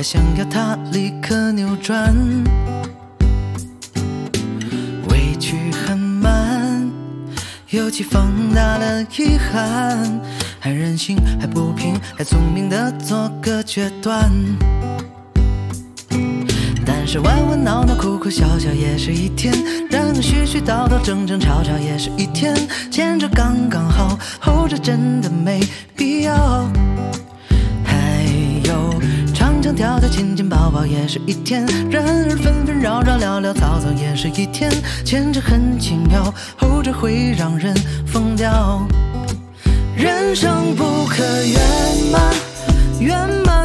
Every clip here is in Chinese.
还想要它立刻扭转。委屈很慢，尤其放大了遗憾，还任性，还不平，还聪明的做个决断。但是玩玩闹闹、哭哭笑笑也是一天，然后絮絮叨叨、争争吵吵也是一天，前者刚刚好，后者真的没必要。还有唱唱跳跳、亲亲抱抱也是一天，然而纷纷扰扰、潦潦草草也是一天，前者很轻妙，后者会让人疯掉。人生不可圆满，圆满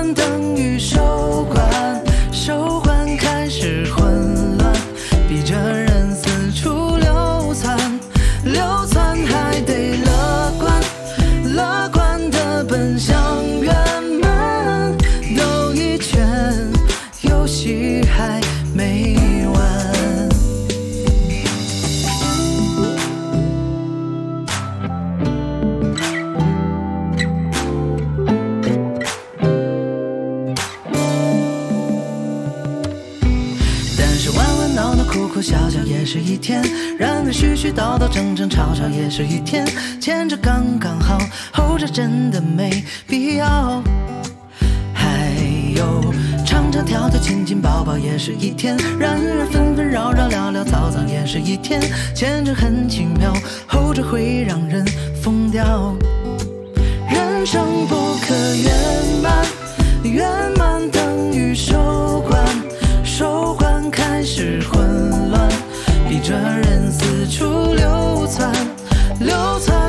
絮絮叨叨、争争吵吵也是一天，前者刚刚好，后者真的没必要。还有唱唱跳跳、亲亲抱抱也是一天，然而纷纷扰扰、潦潦草草也是一天，前者很轻妙，后者会让人疯掉。人生不可圆满，圆满等于收官，收官开始混乱，逼着人处流窜，流窜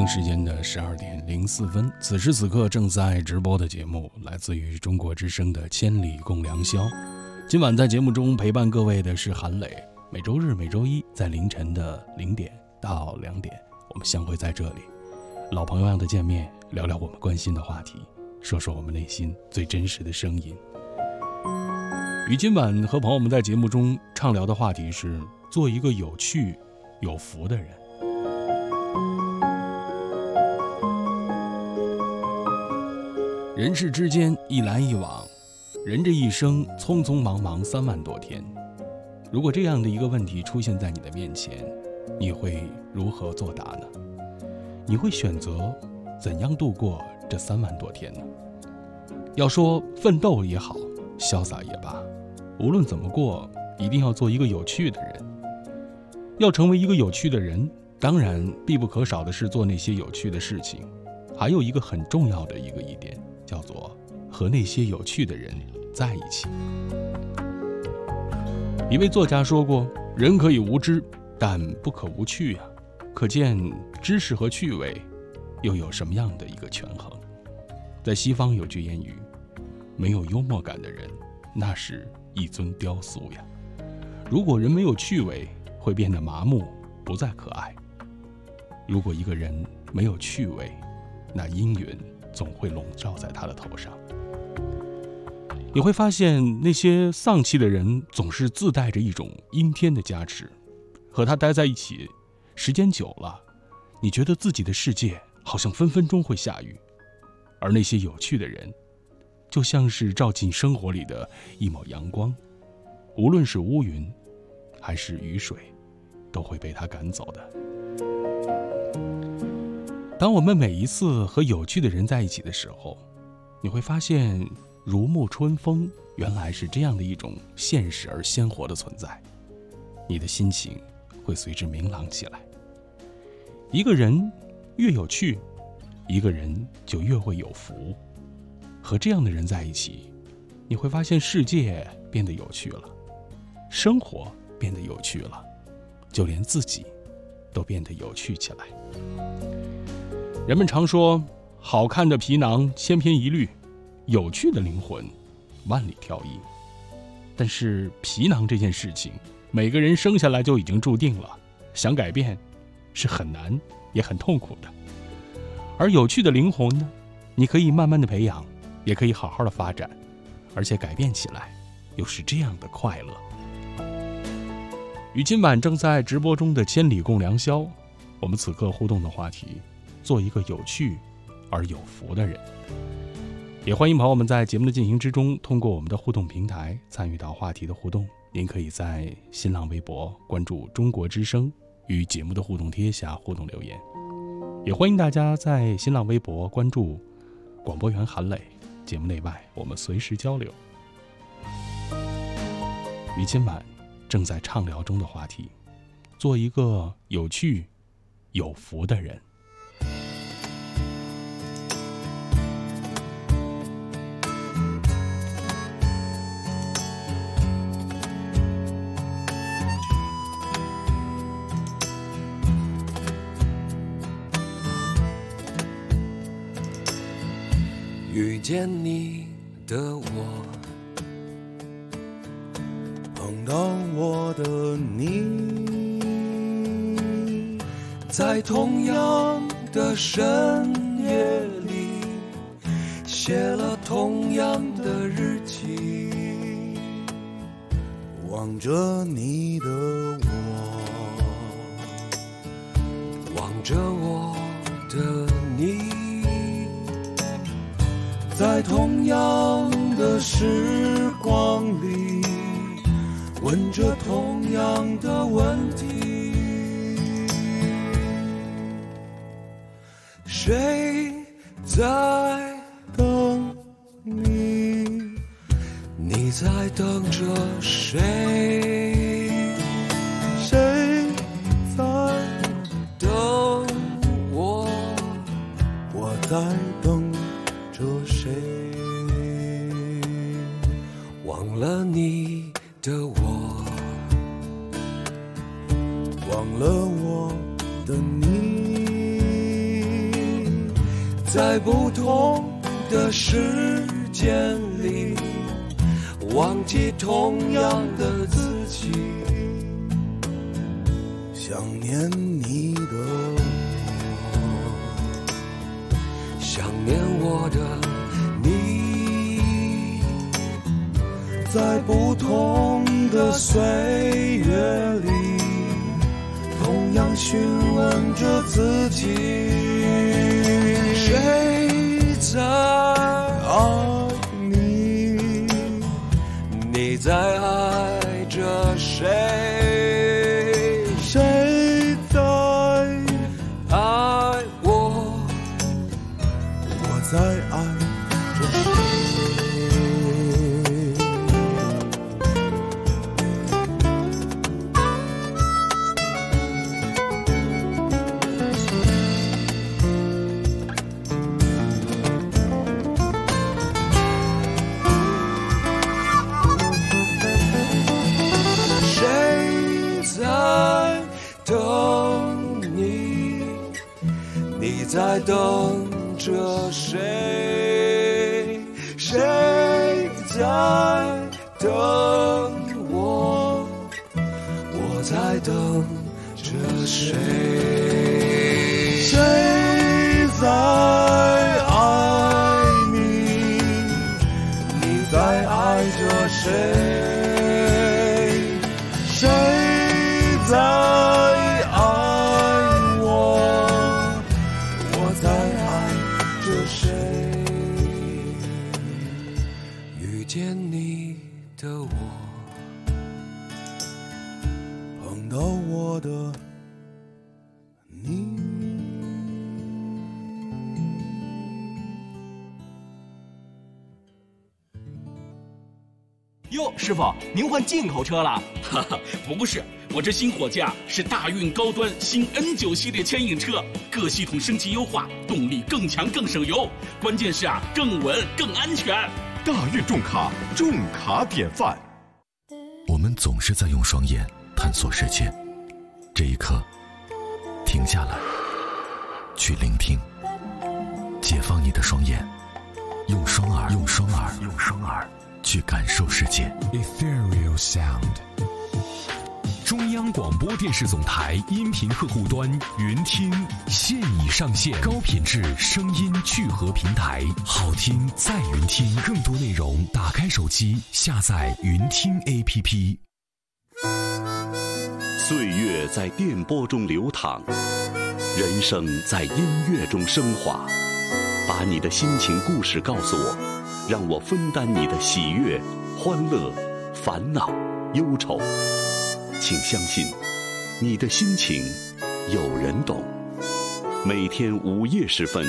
京时间的十二点零四分，此时此刻正在直播的节目来自于中国之声的《千里共良宵》。今晚在节目中陪伴各位的是韩磊。每周日、每周一在凌晨的零点到两点，我们相会在这里，老朋友样的见面，聊聊我们关心的话题，说说我们内心最真实的声音。与今晚和朋友们在节目中畅聊的话题是：做一个有趣、有福的人。人世之间一来一往，人这一生匆匆忙忙三万多天。如果这样的一个问题出现在你的面前，你会如何作答呢？你会选择怎样度过这三万多天呢？要说奋斗也好，潇洒也罢，无论怎么过，一定要做一个有趣的人。要成为一个有趣的人，当然必不可少的是做那些有趣的事情。还有一个很重要的一个一点，叫做和那些有趣的人在一起。一位作家说过：“人可以无知，但不可无趣呀。可见知识和趣味，又有什么样的一个权衡？在西方有句谚语：“没有幽默感的人，那是一尊雕塑呀。”如果人没有趣味，会变得麻木，不再可爱。如果一个人没有趣味，那阴云总会笼罩在他的头上。你会发现，那些丧气的人总是自带着一种阴天的加持，和他待在一起，时间久了，你觉得自己的世界好像分分钟会下雨。而那些有趣的人，就像是照进生活里的一抹阳光，无论是乌云，还是雨水，都会被他赶走的。当我们每一次和有趣的人在一起的时候，你会发现，如沐春风原来是这样的一种现实而鲜活的存在，你的心情会随之明朗起来。一个人越有趣。一个人就越会有福，和这样的人在一起，你会发现世界变得有趣了，生活变得有趣了，就连自己都变得有趣起来。人们常说，好看的皮囊千篇一律，有趣的灵魂万里挑一。但是皮囊这件事情，每个人生下来就已经注定了，想改变是很难也很痛苦的。而有趣的灵魂呢？你可以慢慢的培养，也可以好好的发展，而且改变起来又是这样的快乐。与今晚正在直播中的千里共良宵，我们此刻互动的话题：做一个有趣而有福的人。也欢迎朋友们在节目的进行之中，通过我们的互动平台参与到话题的互动。您可以在新浪微博关注“中国之声”，与节目的互动贴下互动留言。也欢迎大家在新浪微博关注广播员韩磊，节目内外我们随时交流。与今晚正在畅聊中的话题：做一个有趣、有福的人。遇见你的我，碰到我的你，在同样的深夜里，写了同样的日记，望着你的我，望着我的你。在同样的时光里，问着同样的问题，谁在等你？你在等着谁？在不同的时间里，忘记同样的自己，想念你的我，想。念我的你，在不同的岁月里，同样询问着自己，换进口车了？哈哈，不是，我这新货架是大运高端新 N 九系列牵引车，各系统升级优化，动力更强更省油，关键是啊，更稳更安全。大运重卡，重卡典范。我们总是在用双眼探索世界，这一刻，停下来，去聆听，解放你的双眼，用双耳，用双耳，用双耳。去感受世界。Ethereal Sound，中央广播电视总台音频客户端云听现已上线，高品质声音聚合平台，好听在云听，更多内容打开手机下载云听 APP。岁月在电波中流淌，人生在音乐中升华。把你的心情故事告诉我。让我分担你的喜悦、欢乐、烦恼、忧愁。请相信，你的心情有人懂。每天午夜时分，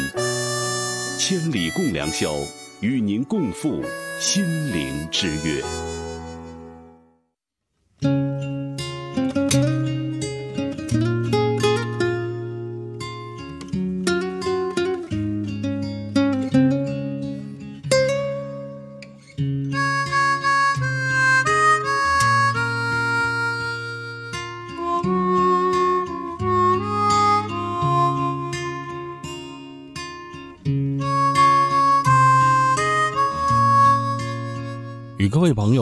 千里共良宵，与您共赴心灵之约。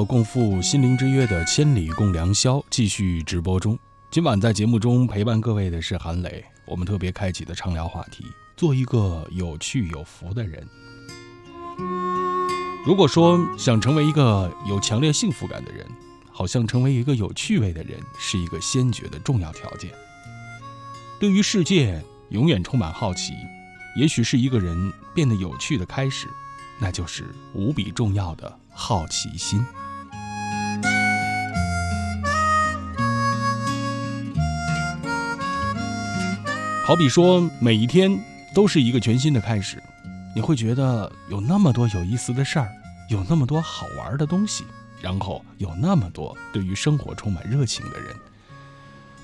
共赴心灵之约的千里共良宵继续直播中。今晚在节目中陪伴各位的是韩磊，我们特别开启的畅聊话题：做一个有趣有福的人。如果说想成为一个有强烈幸福感的人，好像成为一个有趣味的人是一个先决的重要条件。对于世界永远充满好奇，也许是一个人变得有趣的开始，那就是无比重要的好奇心。好比说，每一天都是一个全新的开始，你会觉得有那么多有意思的事儿，有那么多好玩的东西，然后有那么多对于生活充满热情的人。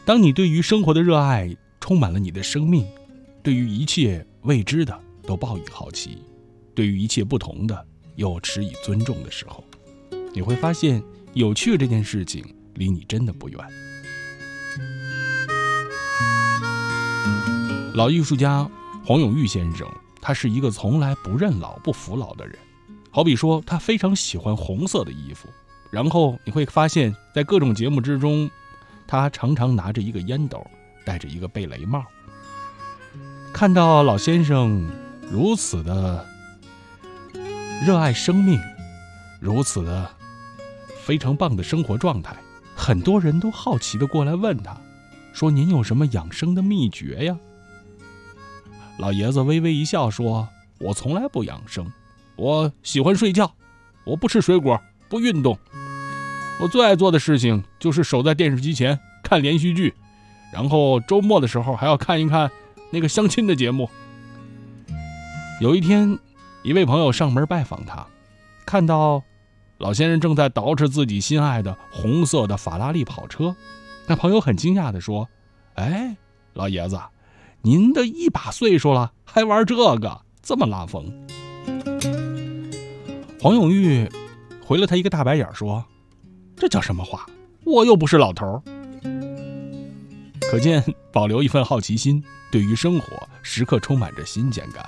当你对于生活的热爱充满了你的生命，对于一切未知的都抱以好奇，对于一切不同的又持以尊重的时候，你会发现有趣这件事情离你真的不远。老艺术家黄永玉先生，他是一个从来不认老、不服老的人。好比说，他非常喜欢红色的衣服，然后你会发现在各种节目之中，他常常拿着一个烟斗，戴着一个贝雷帽。看到老先生如此的热爱生命，如此的非常棒的生活状态，很多人都好奇的过来问他，说：“您有什么养生的秘诀呀？”老爷子微微一笑说：“我从来不养生，我喜欢睡觉，我不吃水果，不运动。我最爱做的事情就是守在电视机前看连续剧，然后周末的时候还要看一看那个相亲的节目。”有一天，一位朋友上门拜访他，看到老先生正在捯饬自己心爱的红色的法拉利跑车，那朋友很惊讶地说：“哎，老爷子。”您的一把岁数了，还玩这个，这么拉风？黄永玉回了他一个大白眼，说：“这叫什么话？我又不是老头。”可见保留一份好奇心，对于生活时刻充满着新鲜感，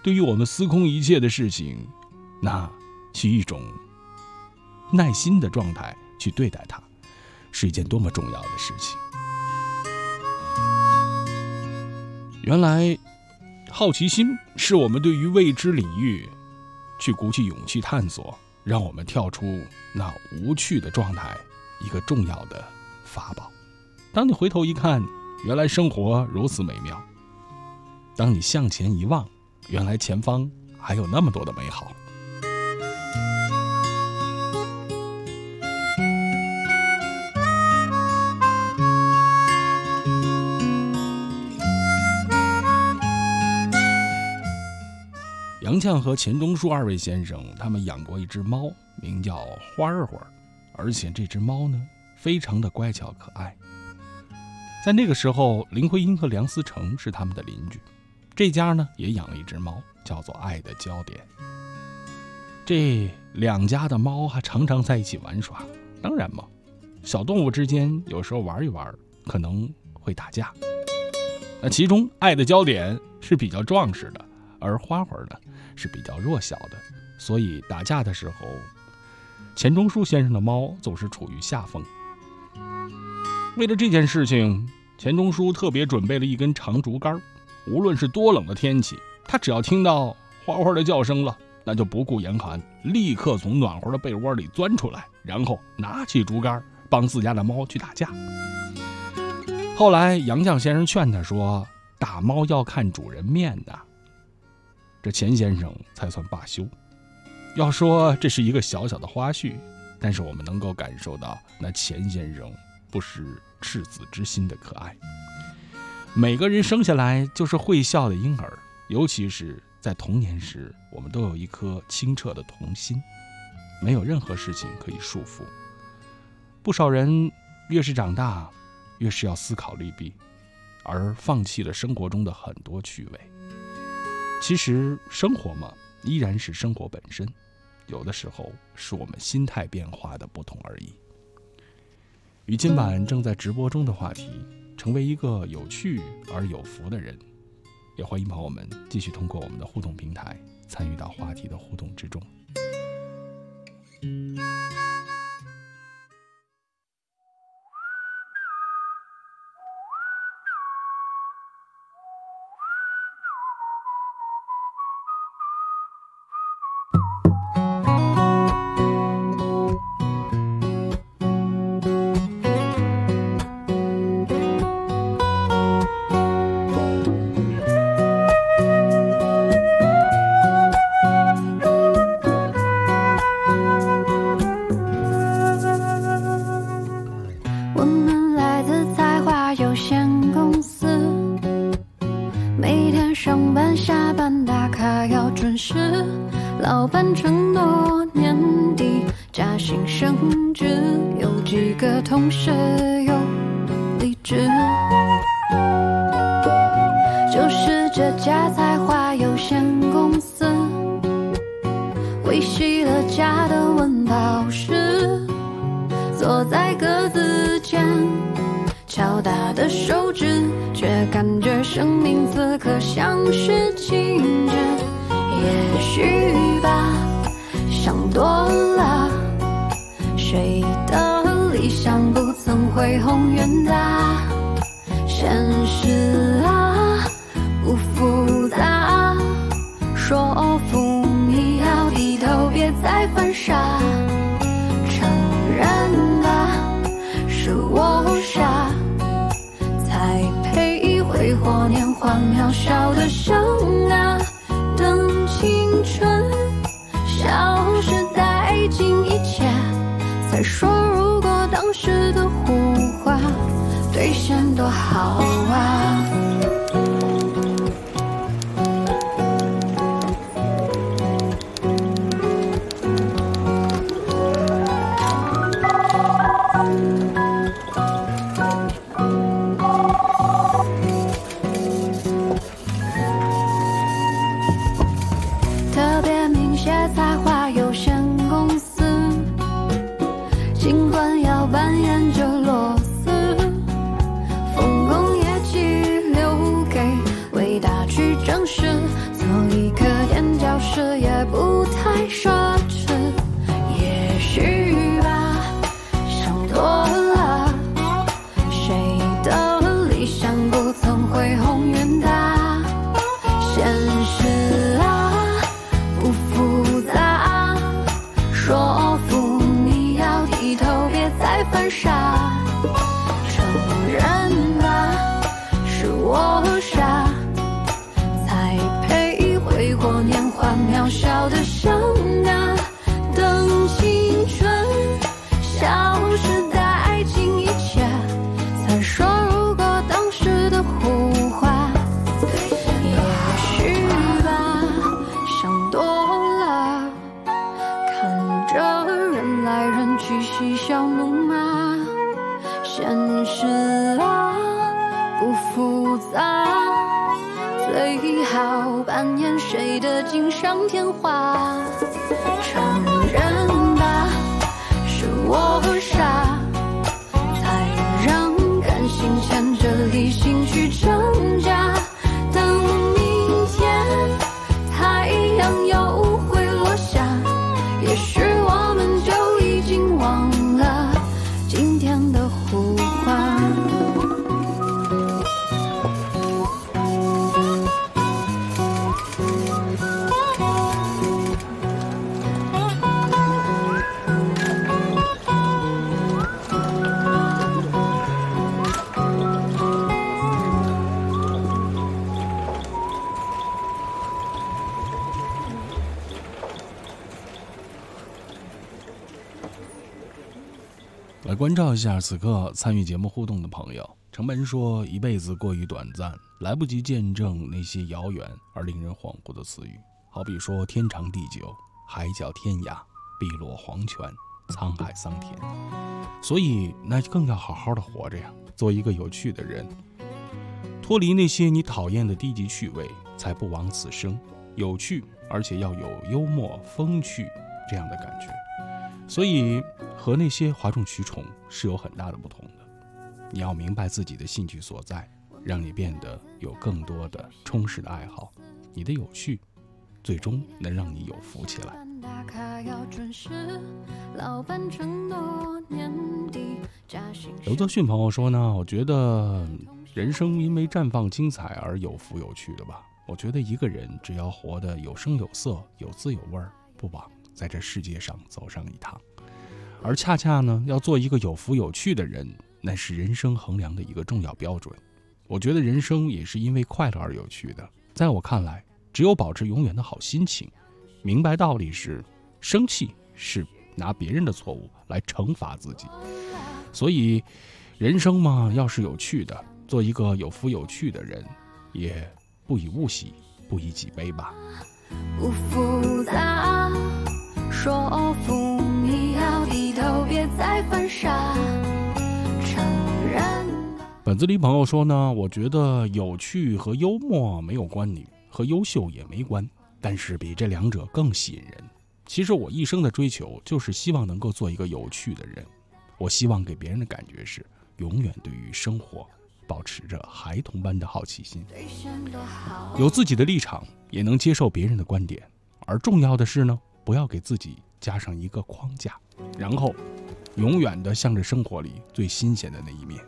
对于我们司空一切的事情，那是一种耐心的状态去对待它，是一件多么重要的事情。原来，好奇心是我们对于未知领域去鼓起勇气探索，让我们跳出那无趣的状态，一个重要的法宝。当你回头一看，原来生活如此美妙；当你向前一望，原来前方还有那么多的美好。杨绛和钱钟书二位先生，他们养过一只猫，名叫花儿花儿，而且这只猫呢，非常的乖巧可爱。在那个时候，林徽因和梁思成是他们的邻居，这家呢也养了一只猫，叫做爱的焦点。这两家的猫还常常在一起玩耍。当然嘛，小动物之间有时候玩一玩，可能会打架。那其中爱的焦点是比较壮实的，而花花呢是比较弱小的，所以打架的时候，钱钟书先生的猫总是处于下风。为了这件事情，钱钟书特别准备了一根长竹竿。无论是多冷的天气，他只要听到花花的叫声了，那就不顾严寒，立刻从暖和的被窝里钻出来，然后拿起竹竿帮自家的猫去打架。后来杨绛先生劝他说：“打猫要看主人面的。”这钱先生才算罢休。要说这是一个小小的花絮，但是我们能够感受到那钱先生。不失赤子之心的可爱。每个人生下来就是会笑的婴儿，尤其是在童年时，我们都有一颗清澈的童心，没有任何事情可以束缚。不少人越是长大，越是要思考利弊，而放弃了生活中的很多趣味。其实生活嘛，依然是生活本身，有的时候是我们心态变化的不同而已。与今晚正在直播中的话题，成为一个有趣而有福的人，也欢迎朋友们继续通过我们的互动平台参与到话题的互动之中。恢宏远大，现实啊，不复杂，说服你要低头，别再犯傻，承认吧，是我傻，才配挥霍年华渺小的生。多好。下此刻参与节目互动的朋友。程门说：“一辈子过于短暂，来不及见证那些遥远而令人恍惚的词语。好比说天长地久、海角天涯、碧落黄泉、沧海桑田。所以，那更要好好的活着呀，做一个有趣的人，脱离那些你讨厌的低级趣味，才不枉此生。有趣，而且要有幽默、风趣这样的感觉。所以，和那些哗众取宠是有很大的不同的。你要明白自己的兴趣所在，让你变得有更多的充实的爱好。你的有趣，最终能让你有福起来。打卡要准时，老板承诺年底加薪。刘泽迅朋友说呢，我觉得人生因为绽放精彩而有福有趣的吧。我觉得一个人只要活得有声有色、有滋有味儿，不枉在这世界上走上一趟。而恰恰呢，要做一个有福有趣的人，那是人生衡量的一个重要标准。我觉得人生也是因为快乐而有趣的。在我看来，只有保持永远的好心情，明白道理是，生气是拿别人的错误来惩罚自己。所以，人生嘛，要是有趣的，做一个有福有趣的人，也不以物喜，不以己悲吧。不复杂，说服，傻。承认本子里朋友说呢，我觉得有趣和幽默没有关联，和优秀也没关，但是比这两者更吸引人。其实我一生的追求就是希望能够做一个有趣的人，我希望给别人的感觉是永远对于生活保持着孩童般的好奇心。有自己的立场，也能接受别人的观点。而重要的是呢，不要给自己加上一个框架，然后永远的向着生活里最新鲜的那一面。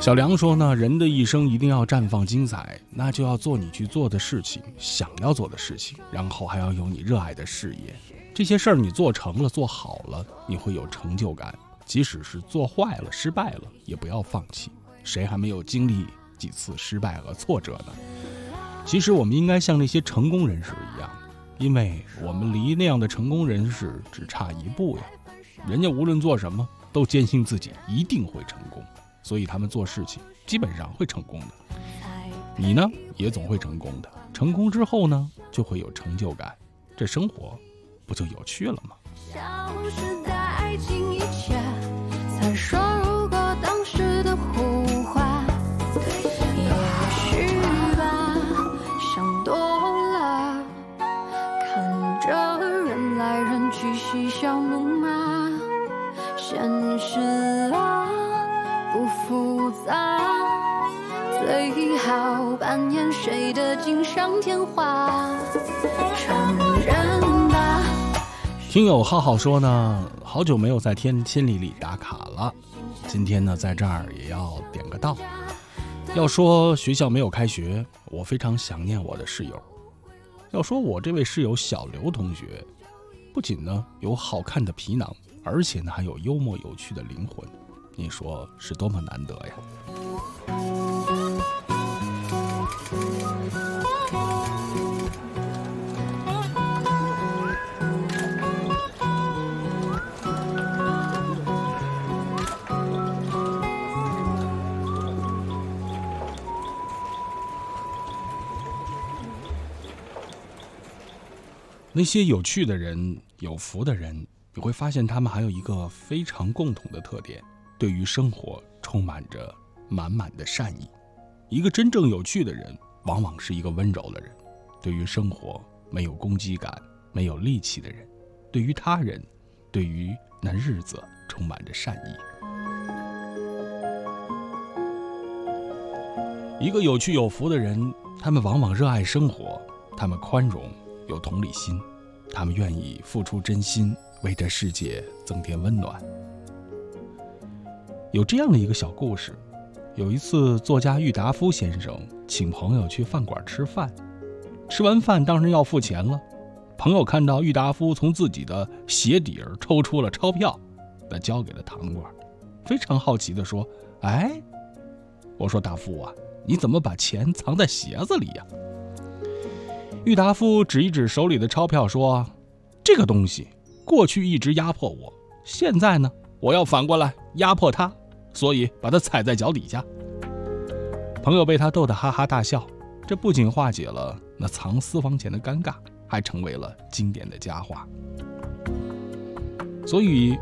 小梁说呢，人的一生一定要绽放精彩，那就要做你去做的事情，想要做的事情，然后还要有你热爱的事业。这些事儿你做成了，做好了，你会有成就感。即使是做坏了、失败了，也不要放弃。谁还没有经历几次失败和挫折呢？其实我们应该像那些成功人士一样，因为我们离那样的成功人士只差一步呀。人家无论做什么，都坚信自己一定会成功，所以他们做事情基本上会成功的。你呢？也总会成功的。成功之后呢就会有成就感。这生活不就有趣了吗？消失在爱情以前才说如果当时的胡话也许吧想多了看着人来人去嬉笑怒骂现实扮演谁的锦上添花。承认吧，听友浩浩说呢，好久没有在天千里里打卡了，今天呢在这儿也要点个到。要说学校没有开学，我非常想念我的室友。要说我这位室友小刘同学，不仅呢有好看的皮囊，而且呢还有幽默有趣的灵魂，你说是多么难得呀！那些有趣的人、有福的人，你会发现他们还有一个非常共同的特点：对于生活充满着满满的善意。一个真正有趣的人，往往是一个温柔的人，对于生活没有攻击感、没有戾气的人，对于他人，对于那日子充满着善意。一个有趣有福的人，他们往往热爱生活，他们宽容。有同理心，他们愿意付出真心，为这世界增添温暖。有这样的一个小故事：有一次，作家郁达夫先生请朋友去饭馆吃饭，吃完饭当然要付钱了。朋友看到郁达夫从自己的鞋底儿抽出了钞票，那交给了堂倌，非常好奇地说：“哎，我说大夫啊，你怎么把钱藏在鞋子里呀？”郁达夫指一指手里的钞票，说：“这个东西过去一直压迫我，现在呢，我要反过来压迫他，所以把它踩在脚底下。”朋友被他逗得哈哈大笑，这不仅化解了那藏私房钱的尴尬，还成为了经典的佳话。所以，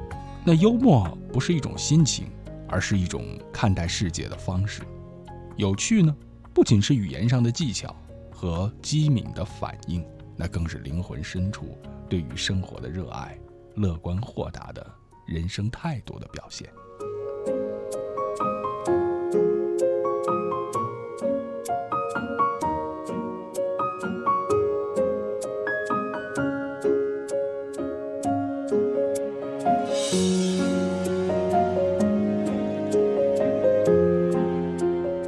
那幽默不是一种心情，而是一种看待世界的方式。有趣呢，不仅是语言上的技巧。和机敏的反应，那更是灵魂深处对于生活的热爱、乐观豁达的人生态度的表现。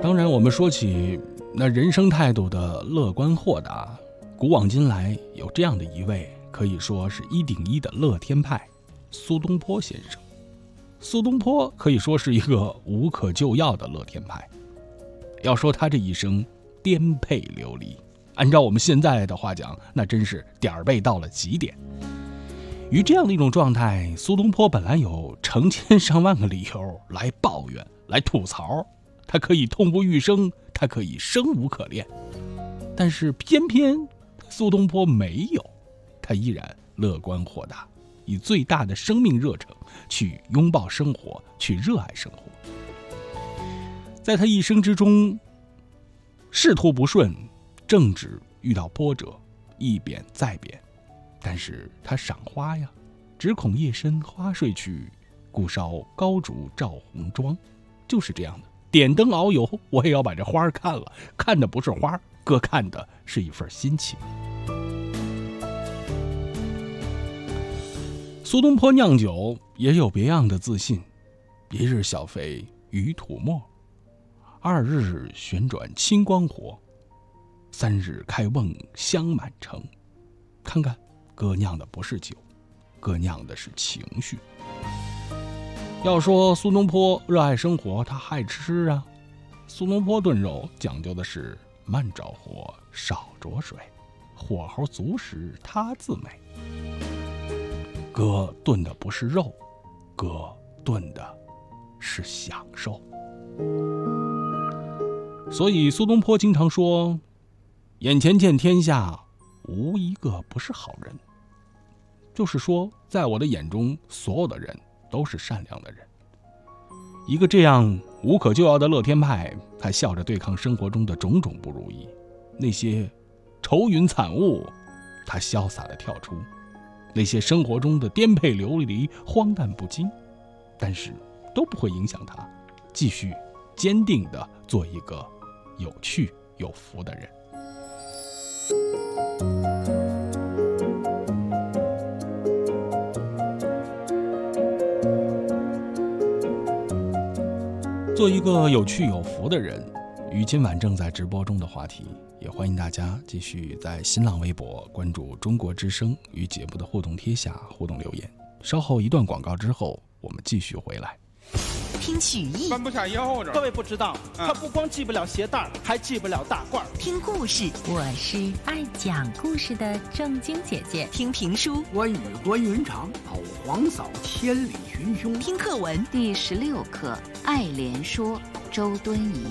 当然，我们说起。那人生态度的乐观豁达，古往今来有这样的一位，可以说是一顶一的乐天派，苏东坡先生。苏东坡可以说是一个无可救药的乐天派。要说他这一生颠沛流离，按照我们现在的话讲，那真是点儿背到了极点。于这样的一种状态，苏东坡本来有成千上万个理由来抱怨、来吐槽，他可以痛不欲生。他可以生无可恋，但是偏偏苏东坡没有，他依然乐观豁达，以最大的生命热诚去拥抱生活，去热爱生活。在他一生之中，仕途不顺，政治遇到波折，一贬再贬，但是他赏花呀，只恐夜深花睡去，故烧高烛照红妆，就是这样的。点灯熬油，我也要把这花看了。看的不是花，哥看的是一份心情。苏东坡酿酒也有别样的自信：一日小肥鱼吐沫，二日旋转清光火，三日开瓮香满城。看看，哥酿的不是酒，哥酿的是情绪。要说苏东坡热爱生活，他爱吃啊。苏东坡炖肉讲究的是慢着火，少着水，火候足时他自美。哥炖的不是肉，哥炖的是享受。所以苏东坡经常说：“眼前见天下无一个不是好人。”就是说，在我的眼中，所有的人。都是善良的人。一个这样无可救药的乐天派，他笑着对抗生活中的种种不如意，那些愁云惨雾，他潇洒的跳出。那些生活中的颠沛流离、荒诞不经，但是都不会影响他继续坚定的做一个有趣有福的人。做一个有趣有福的人，与今晚正在直播中的话题，也欢迎大家继续在新浪微博关注“中国之声”与节目的互动贴下互动留言。稍后一段广告之后，我们继续回来。听曲艺，翻不下腰着。各位不知道，他不光系不了鞋带还系不了大褂听故事，我是爱讲故事的正经姐姐。听评书，关羽关云长老黄嫂千里寻兄。听课文，第十六课《爱莲说》，周敦颐。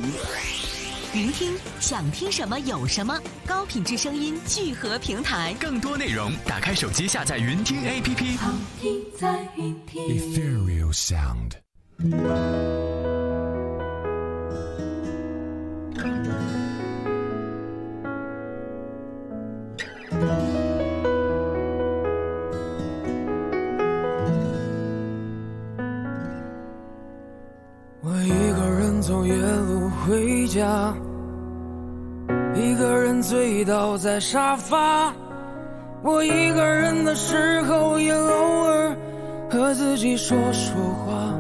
云听，想听什么有什么，高品质声音聚合平台，更多内容，打开手机下载云听 APP。好听在云听。Ethereal Sound。我一个人走夜路回家，一个人醉倒在沙发。我一个人的时候，也偶尔和自己说说话。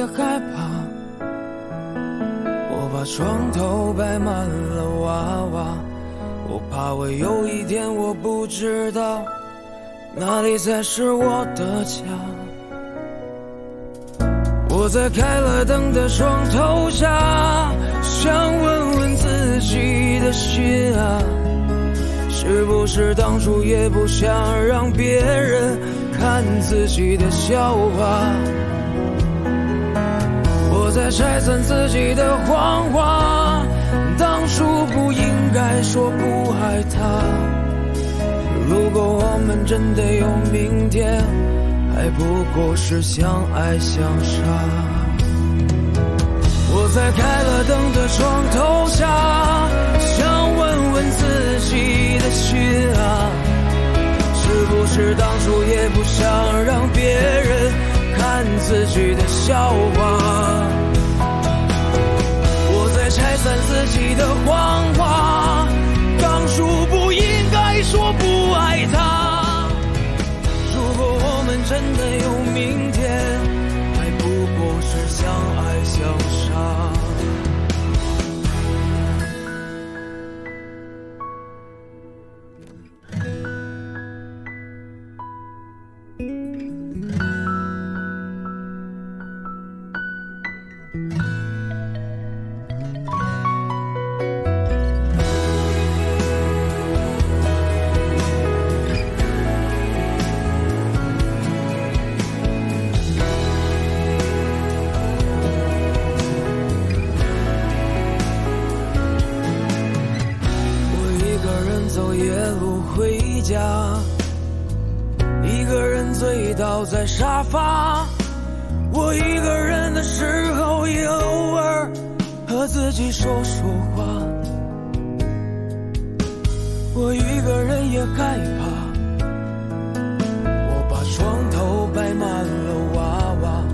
个人也害怕，我把床头摆满了娃娃，我怕我有一天我不知道哪里才是我的家。我在开了灯的床头下，想问问自己的心啊，是不是当初也不想让别人看自己的笑话？我在拆散自己的谎话，当初不应该说不爱他。如果我们真的有明天。还不过是相爱相杀。我在开了灯的床头下，想问问自己的心啊，是不是当初也不想让别人看自己的笑话？散自己的谎话，沙发，我一个人的时候，也偶尔和自己说说话。我一个人也害怕，我把床头摆满了娃娃，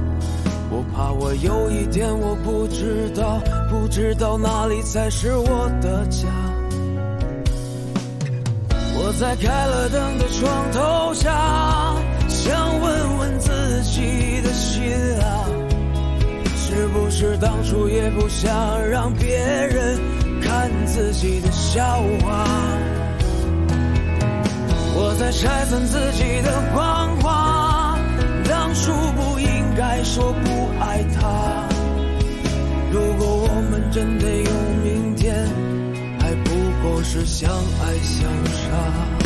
我怕我有一天我不知道，不知道哪里才是我的家。我在开了灯的床头下。想问问自己的心啊，是不是当初也不想让别人看自己的笑话？我在拆散自己的谎话，当初不应该说不爱他。如果我们真的有明天，还不过是相爱相杀。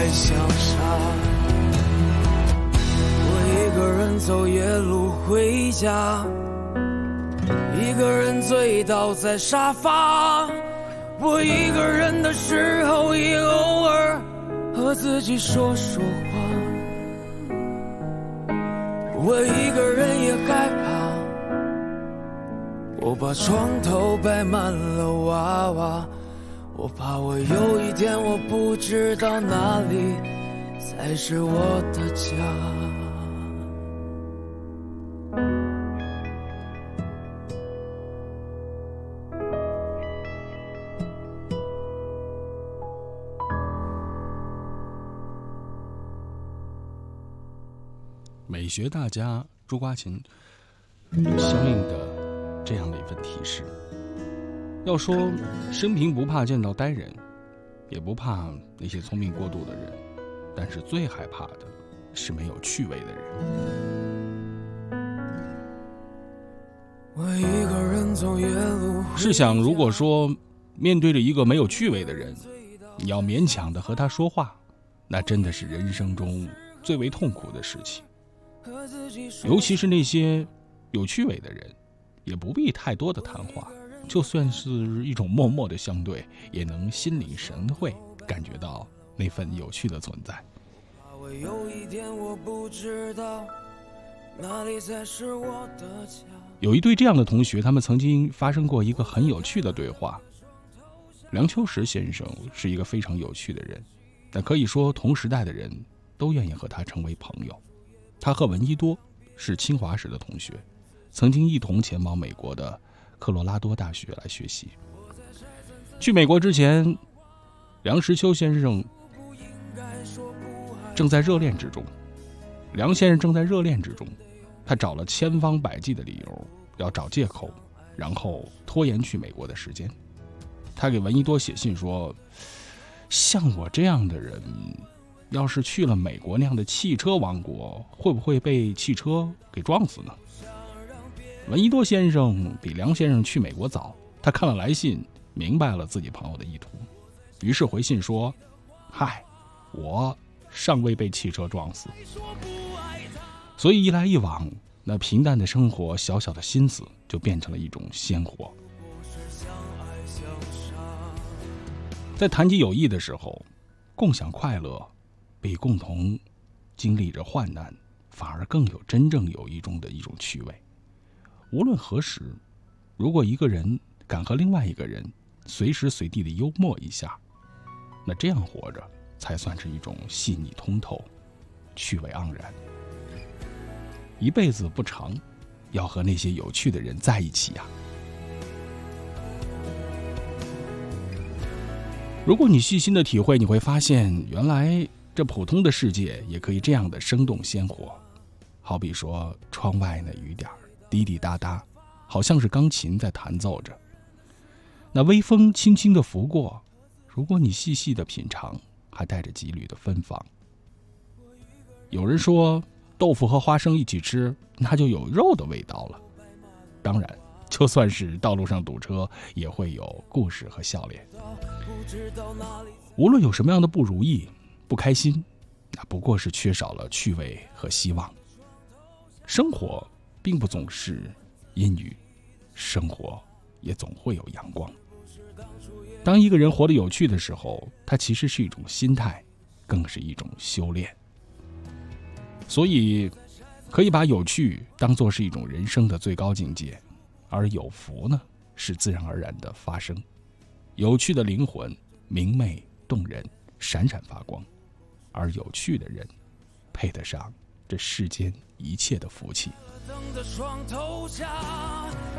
在想啥我一个人走夜路回家，一个人醉倒在沙发。我一个人的时候，也偶尔和自己说说话。我一个人也害怕，我把床头摆满了娃娃，我怕我有一天我不知道哪里才是我的家。美学大家朱瓜琴有相应的这样的一份提示。要说生平不怕见到呆人，也不怕那些聪明过度的人，但是最害怕的是没有趣味的人。我一个人走夜路，试想，如果说面对着一个没有趣味的人，你要勉强的和他说话，那真的是人生中最为痛苦的事情。尤其是那些有趣味的人，也不必太多的谈话，就算是一种默默的相对，也能心领神会，感觉到那份有趣的存在。有一天我不知道哪里才是我的家。有一对这样的同学，他们曾经发生过一个很有趣的对话。梁秋实先生是一个非常有趣的人，但可以说同时代的人都愿意和他成为朋友。他和闻一多是清华时的同学，曾经一同前往美国的科罗拉多大学来学习。去美国之前，梁实秋先生正在热恋之中。梁先生正在热恋之中，他找了千方百计的理由，要找借口，然后拖延去美国的时间。他给闻一多写信说：“像我这样的人。”要是去了美国那样的汽车王国，会不会被汽车给撞死呢？闻一多先生比梁先生去美国早，他看了来信，明白了自己朋友的意图，于是回信说：“嗨，我尚未被汽车撞死。”所以一来一往，那平淡的生活，小小的心思，就变成了一种鲜活。在谈及友谊的时候，共享快乐。比共同经历着患难，反而更有真正友谊中的一种趣味。无论何时，如果一个人敢和另外一个人随时随地的幽默一下，那这样活着才算是一种细腻通透、趣味盎然。一辈子不长，要和那些有趣的人在一起呀。如果你细心的体会，你会发现，原来。这普通的世界也可以这样的生动鲜活，好比说窗外那雨点儿滴滴答答，好像是钢琴在弹奏着。那微风轻轻的拂过，如果你细细的品尝，还带着几缕的芬芳。有人说，豆腐和花生一起吃，那就有肉的味道了。当然，就算是道路上堵车，也会有故事和笑脸。无论有什么样的不如意。不开心，那不过是缺少了趣味和希望。生活并不总是阴雨，生活也总会有阳光。当一个人活得有趣的时候，他其实是一种心态，更是一种修炼。所以，可以把有趣当做是一种人生的最高境界，而有福呢，是自然而然的发生。有趣的灵魂，明媚动人，闪闪发光。而有趣的人，配得上这世间一切的福气。冷的床头下，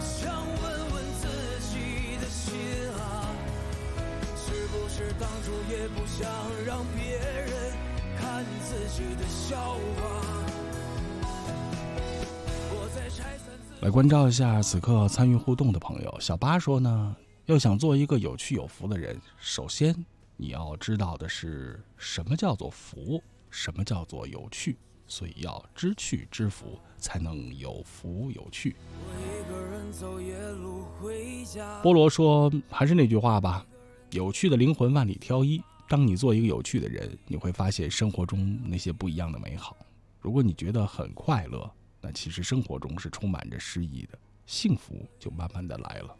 想问问自己的心啊来关照一下此刻参与互动的朋友。小八说呢，要想做一个有趣有福的人，首先。你要知道的是什么叫做福，什么叫做有趣，所以要知趣知福，才能有福有趣。菠萝说：“还是那句话吧，有趣的灵魂万里挑一，当你做一个有趣的人，你会发现生活中那些不一样的美好。如果你觉得很快乐，那其实生活中是充满着诗意的，幸福就慢慢的来了。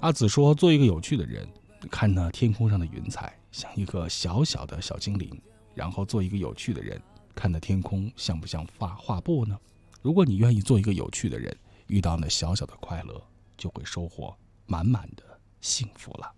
阿紫说：“做一个有趣的人，看那天空上的云彩，像一个小小的小精灵；然后做一个有趣的人，看那天空像不像画画布呢？如果你愿意做一个有趣的人，遇到那小小的快乐，就会收获满满的幸福了。”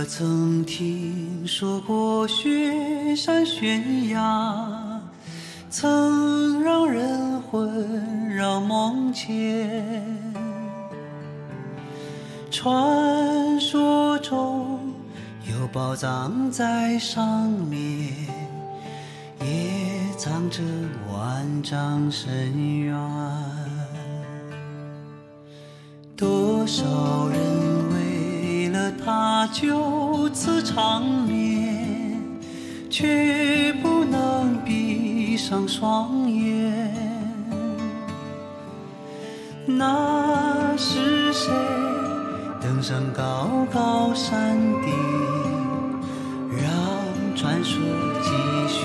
你可曾听说过雪山悬崖，曾让人魂绕梦牵？传说中有宝藏在上面，也藏着万丈深渊。多少了它就此长眠，却不能闭上双眼。那是谁登上高高山顶，让传说继续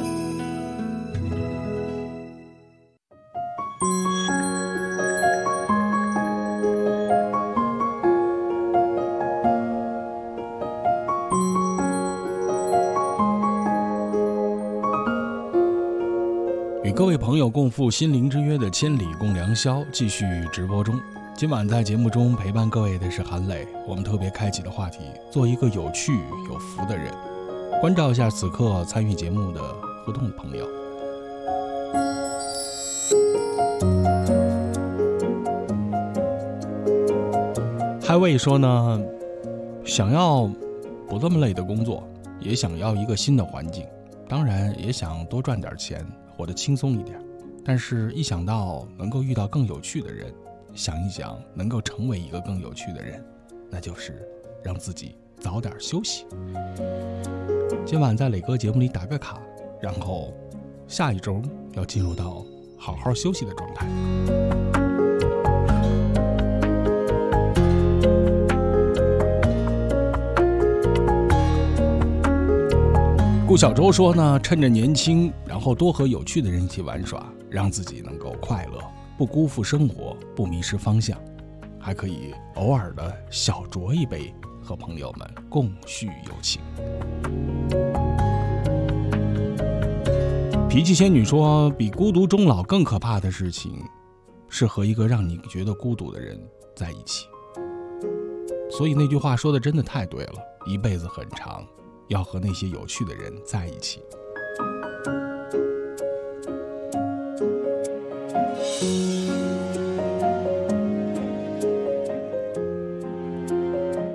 赴心灵之约的千里共良宵继续直播中。今晚在节目中陪伴各位的是韩磊。我们特别开启的话题：做一个有趣有福的人。关照一下此刻参与节目的互动朋友。嗨未说呢，想要不这么累的工作，也想要一个新的环境，当然也想多赚点钱，活得轻松一。但是，一想到能够遇到更有趣的人，想一想能够成为一个更有趣的人，那就是让自己早点休息。今晚在磊哥节目里打个卡，然后下一周要进入到好好休息的状态。顾小周说呢，趁着年轻，然后多和有趣的人一起玩耍，让自己能够快乐，不辜负生活，不迷失方向，还可以偶尔的小酌一杯，和朋友们共叙友情。脾气仙女说，比孤独终老更可怕的事情，是和一个让你觉得孤独的人在一起。所以那句话说的真的太对了，一辈子很长。要和那些有趣的人在一起。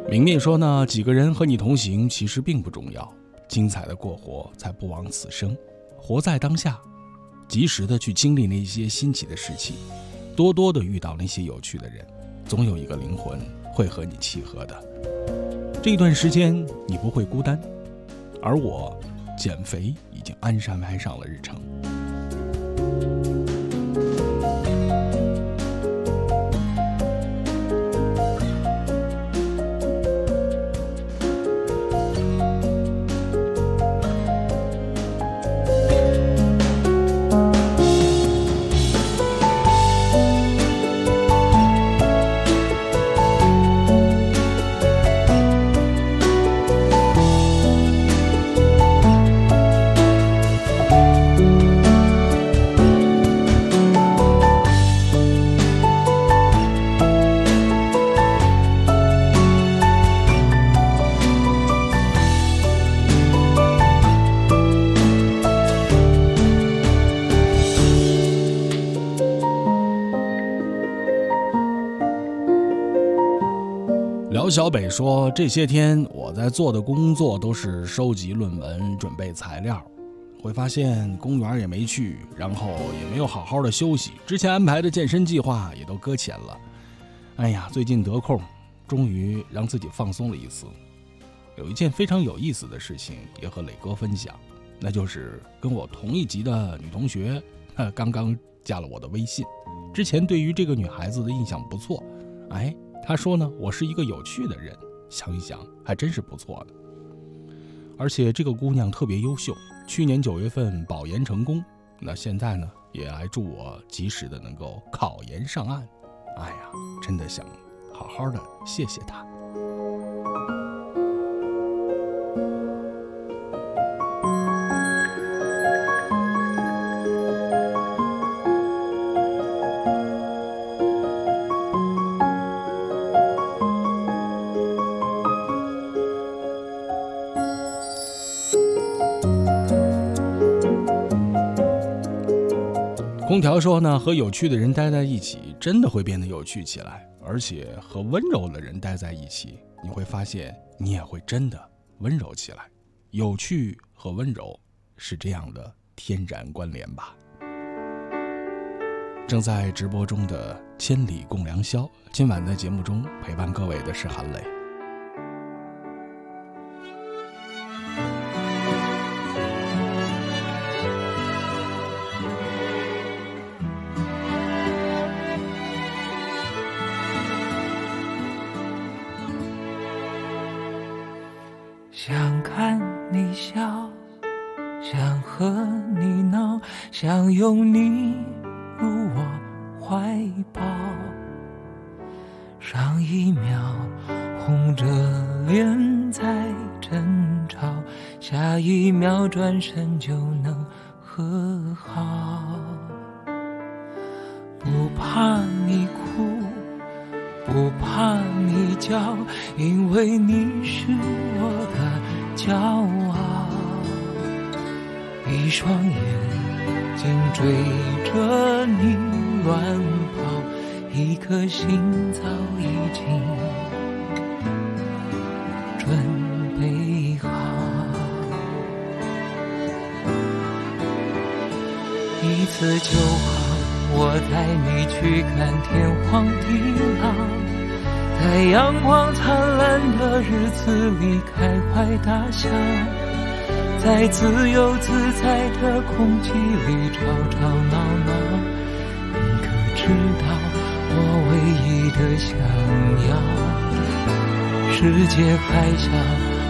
明面说呢，几个人和你同行其实并不重要，精彩的过活才不枉此生。活在当下，及时的去经历那些新奇的事情，多多的遇到那些有趣的人，总有一个灵魂会和你契合的。这段时间你不会孤单。而我，减肥已经安山排上了日程。小北说：“这些天我在做的工作都是收集论文、准备材料，会发现公园也没去，然后也没有好好的休息，之前安排的健身计划也都搁浅了。哎呀，最近得空，终于让自己放松了一次。有一件非常有意思的事情也和磊哥分享，那就是跟我同一级的女同学，刚刚加了我的微信，之前对于这个女孩子的印象不错，哎。”他说呢，我是一个有趣的人，想一想还真是不错的。而且这个姑娘特别优秀，去年九月份保研成功，那现在呢也来祝我及时的能够考研上岸。哎呀，真的想好好的谢谢她。空调说呢，和有趣的人待在一起，真的会变得有趣起来。而且和温柔的人待在一起，你会发现你也会真的温柔起来。有趣和温柔是这样的天然关联吧。正在直播中的千里共良宵，今晚在节目中陪伴各位的是韩磊。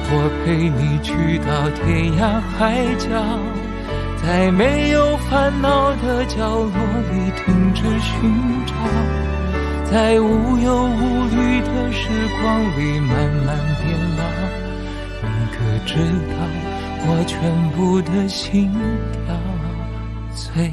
我陪你去到天涯海角。在没有烦恼的角落里停止寻找，在无忧无虑的时光里慢慢变老。你可知道我全部的心跳随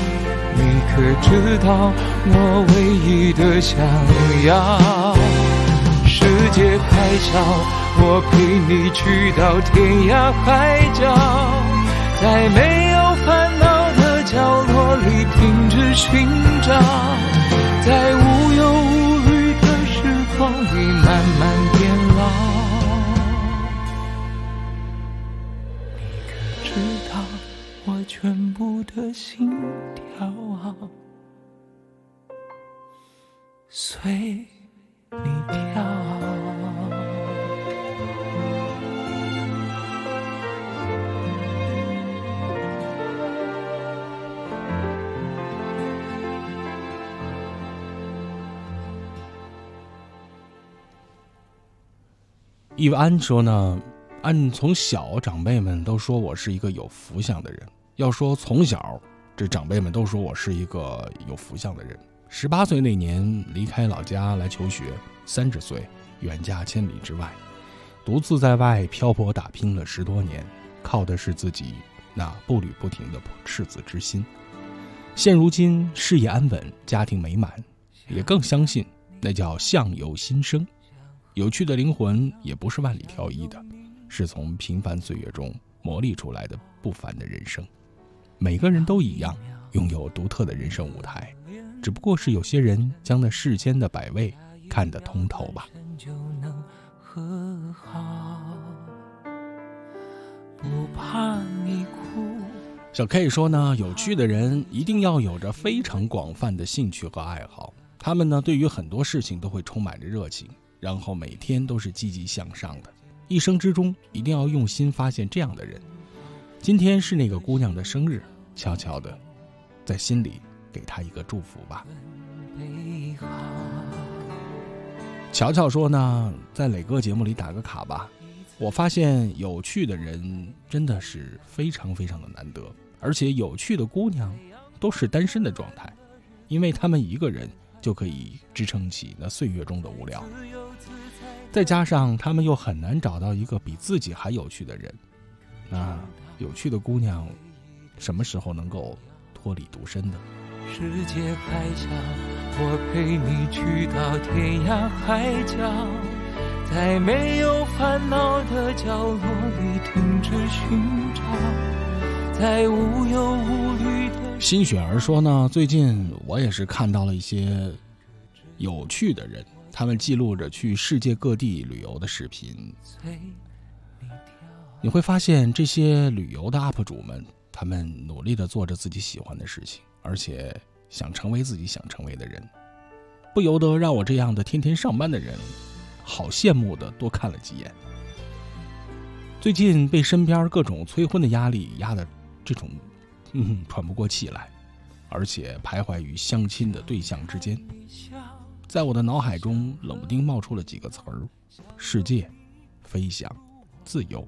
可知道我唯一的想要？世界还小，我陪你去到天涯海角，在没有烦恼的角落里停止寻找，在无忧无虑的时光里慢慢的心跳？随你跳。易安说呢，按从小长辈们都说我是一个有福相的人。要说从小，这长辈们都说我是一个有福相的人。十八岁那年离开老家来求学，三十岁远嫁千里之外，独自在外漂泊打拼了十多年，靠的是自己那步履不停的赤子之心。现如今事业安稳，家庭美满，也更相信那叫相由心生。有趣的灵魂也不是万里挑一的，是从平凡岁月中磨砺出来的不凡的人生。每个人都一样，拥有独特的人生舞台。只不过是有些人将那世间的百味看得通透吧。小 K 说呢，有趣的人一定要有着非常广泛的兴趣和爱好，他们呢对于很多事情都会充满着热情，然后每天都是积极向上的。一生之中一定要用心发现这样的人，今天是那个姑娘的生日，悄悄的，在心里给他一个祝福吧。乔乔说呢，在磊哥节目里打个卡吧。我发现有趣的人真的是非常非常的难得，而且有趣的姑娘都是单身的状态，因为他们一个人就可以支撑起那岁月中的无聊，再加上他们又很难找到一个比自己还有趣的人，那有趣的姑娘什么时候能够脱离独身的？世界还小，我陪你去到天涯海角，在没有烦恼的角落里停止寻找，在无忧无虑的。新雪儿说呢，最近我也是看到了一些有趣的人，他们记录着去世界各地旅游的视频。你会发现，这些旅游的 UP 主们，他们努力的做着自己喜欢的事情。而且想成为自己想成为的人，不由得让我这样的天天上班的人，好羡慕的多看了几眼。最近被身边各种催婚的压力压得这种，嗯，喘不过气来，而且徘徊于相亲的对象之间，在我的脑海中冷不丁冒出了几个词儿：世界、飞翔、自由。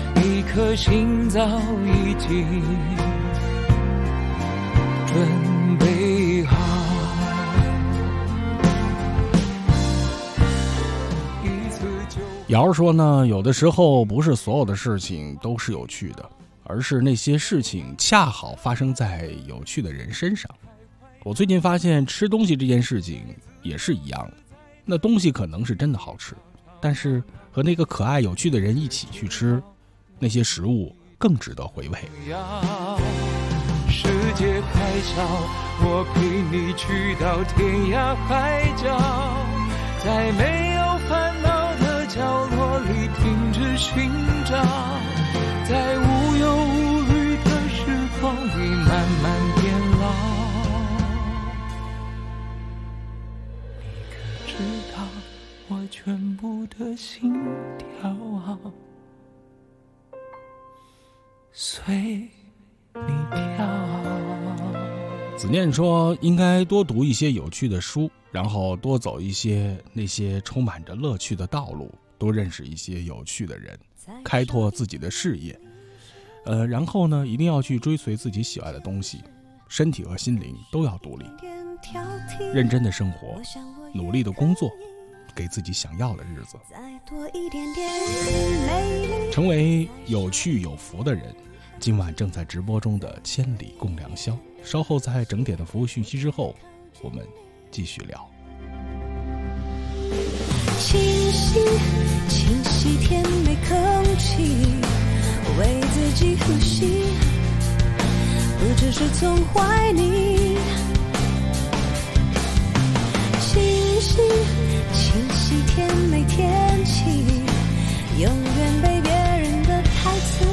颗心早已经。准备好。瑶说呢，有的时候不是所有的事情都是有趣的，而是那些事情恰好发生在有趣的人身上。我最近发现吃东西这件事情也是一样的，那东西可能是真的好吃，但是和那个可爱有趣的人一起去吃，那些食物更值得回味。世界海角，我陪你去到天涯海角，在没有烦恼的角落里停止寻找，在无忧无虑的时光里慢慢变老。你可知道我全部的心跳啊？随。你跳子念说：“应该多读一些有趣的书，然后多走一些那些充满着乐趣的道路，多认识一些有趣的人，开拓自己的事业。呃，然后呢，一定要去追随自己喜爱的东西，身体和心灵都要独立，认真的生活，努力的工作，给自己想要的日子，成为有趣有福的人。”今晚正在直播中的《千里共良宵》，稍后在整点的服务讯息之后，我们继续聊。清晰，清晰，甜美空气，为自己呼吸，不只是从怀里。清晰，清晰，甜美天气，永远被别人的台词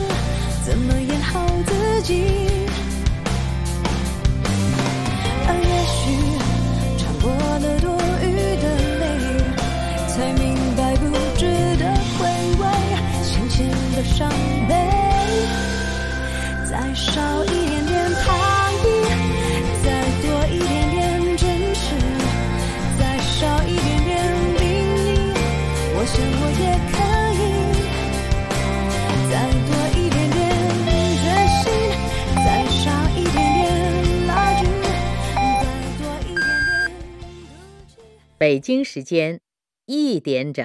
怎么演？好自己，北京时间一点整。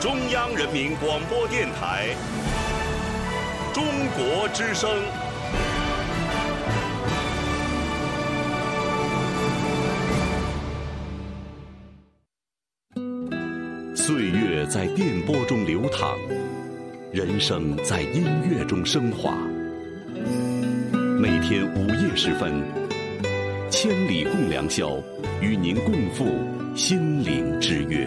中央人民广播电台中国之声。岁月在电波中流淌人生在音乐中升华。每天午夜时分，千里共良宵，与您共赴心灵之约。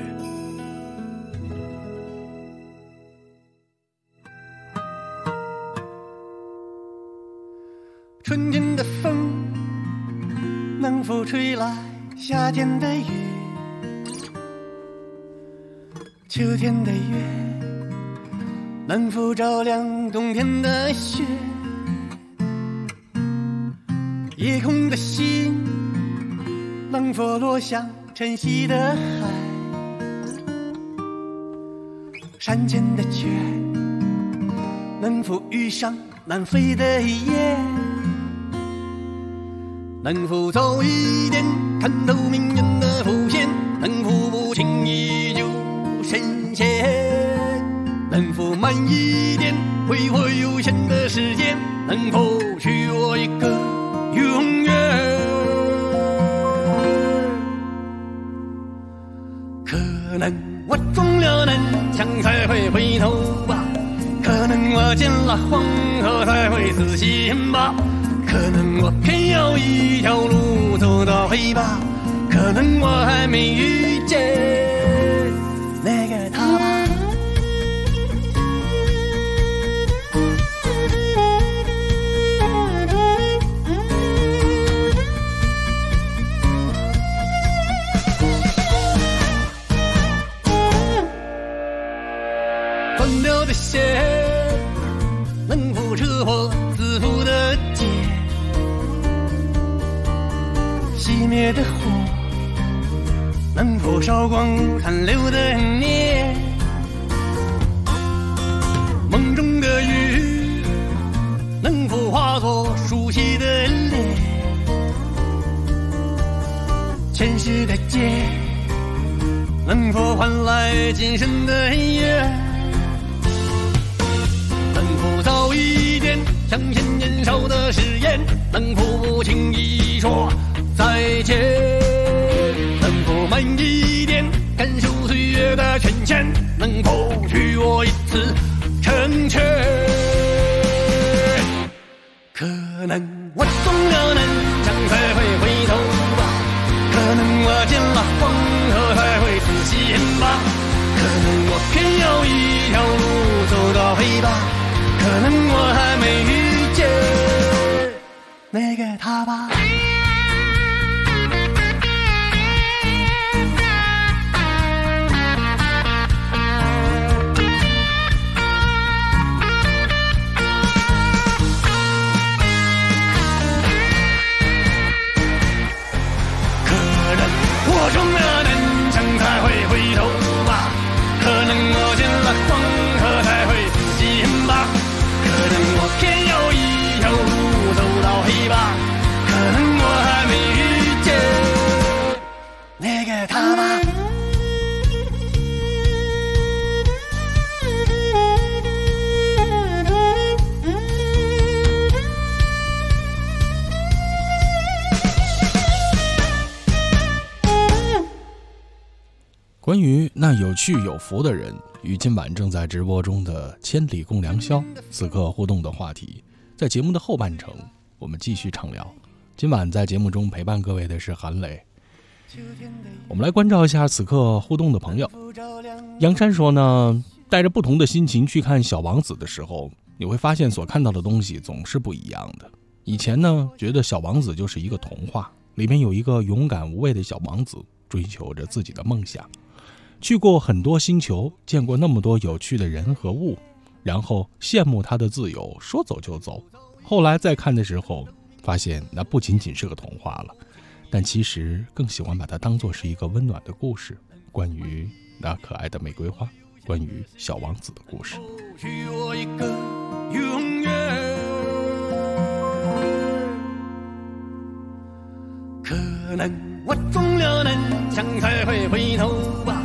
春天的风能否吹来夏天的雨？秋天的月能否照亮冬天的雪？夜空的星能否落向晨曦的海？山间的雀能否遇上南飞的雁？能否早一点看透命运的浮现？能否慢一点挥霍有限的时间？能否许我一个永远？可能我中了南墙才会回头吧，可能我见了黄河才会死心吧。可能我偏要一条路走到黑吧，可能我还没遇见灭的火能否烧光残留的念？梦中的雨能否化作熟悉的脸？前世的劫能否换来今生的缘？能否早一点相信年少的誓言？能否不轻易说再见？能否慢一点感受岁月的变迁？能否许我一次成全？可能我中了南墙才会回头吧，可能我见了黄河才会死心吧，可能我偏要一条路走到黑吧。可能我还没遇见那个他吧。关于那有趣有福的人与今晚正在直播中的千里共良宵，此刻互动的话题，在节目的后半程，我们继续畅聊。今晚在节目中陪伴各位的是韩磊。我们来关照一下此刻互动的朋友。杨山说呢，带着不同的心情去看《小王子》的时候，你会发现所看到的东西总是不一样的。以前呢，觉得《小王子》就是一个童话，里面有一个勇敢无畏的小王子，追求着自己的梦想。去过很多星球，见过那么多有趣的人和物，然后羡慕他的自由，说走就走。后来再看的时候，发现那不仅仅是个童话了，但其实更喜欢把它当做是一个温暖的故事，关于那可爱的玫瑰花，关于小王子的故事。许我一个永远。可能我中了南墙才会回头吧。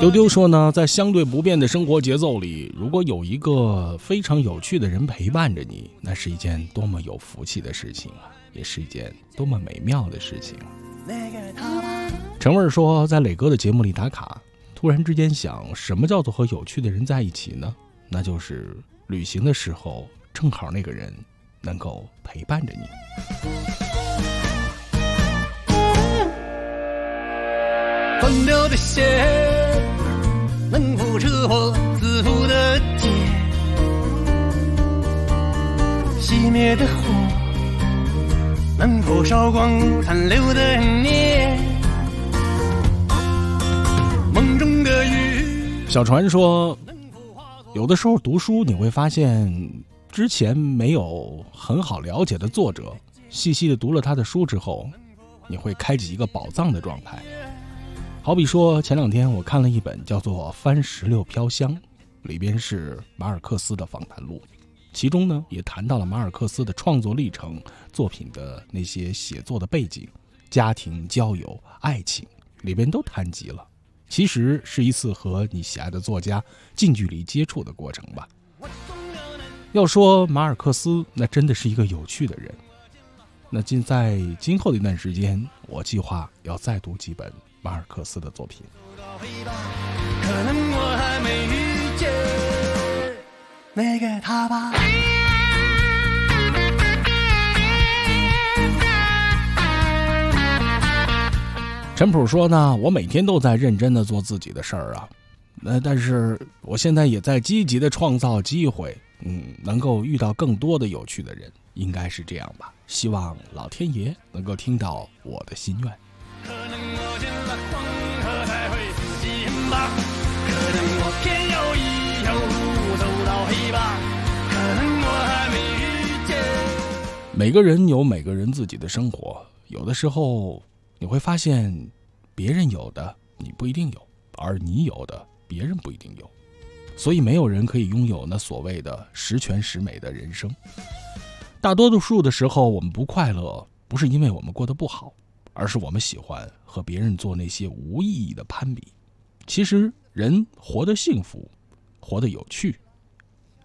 丢丢说呢，在相对不变的生活节奏里，如果有一个非常有趣的人陪伴着你，那是一件多么有福气的事情啊，也是一件多么美妙的事情。陈味儿说，在磊哥的节目里打卡，突然之间想，什么叫做和有趣的人在一起呢？那就是旅行的时候，正好那个人能够陪伴着你。断掉的线能否扯破自负的结？熄灭的火能否烧光残留的念？梦中的雨。小船说，有的时候读书你会发现，之前没有很好了解的作者，细细的读了他的书之后，你会开启一个宝藏的状态。好比说，前两天我看了一本叫做《番石榴飘香》，里边是马尔克斯的访谈录，其中呢也谈到了马尔克斯的创作历程、作品的那些写作的背景、家庭、交友、爱情，里边都谈及了。其实是一次和你喜爱的作家近距离接触的过程吧。要说马尔克斯，那真的是一个有趣的人。那今在今后的一段时间，我计划要再读几本。马尔克斯的作品。可能我还没遇见那个他吧。陈普说呢，我每天都在认真的做自己的事儿啊，那但是我现在也在积极的创造机会，嗯，能够遇到更多的有趣的人，应该是这样吧。希望老天爷能够听到我的心愿。可能我见了黄河才会心吧，可能我偏要一条路走到黑吧，可能我还没遇见。每个人有每个人自己的生活，有的时候你会发现，别人有的你不一定有，而你有的别人不一定有，所以没有人可以拥有那所谓的十全十美的人生。大多数的时候，我们不快乐，不是因为我们过得不好。而是我们喜欢和别人做那些无意义的攀比。其实，人活得幸福，活得有趣，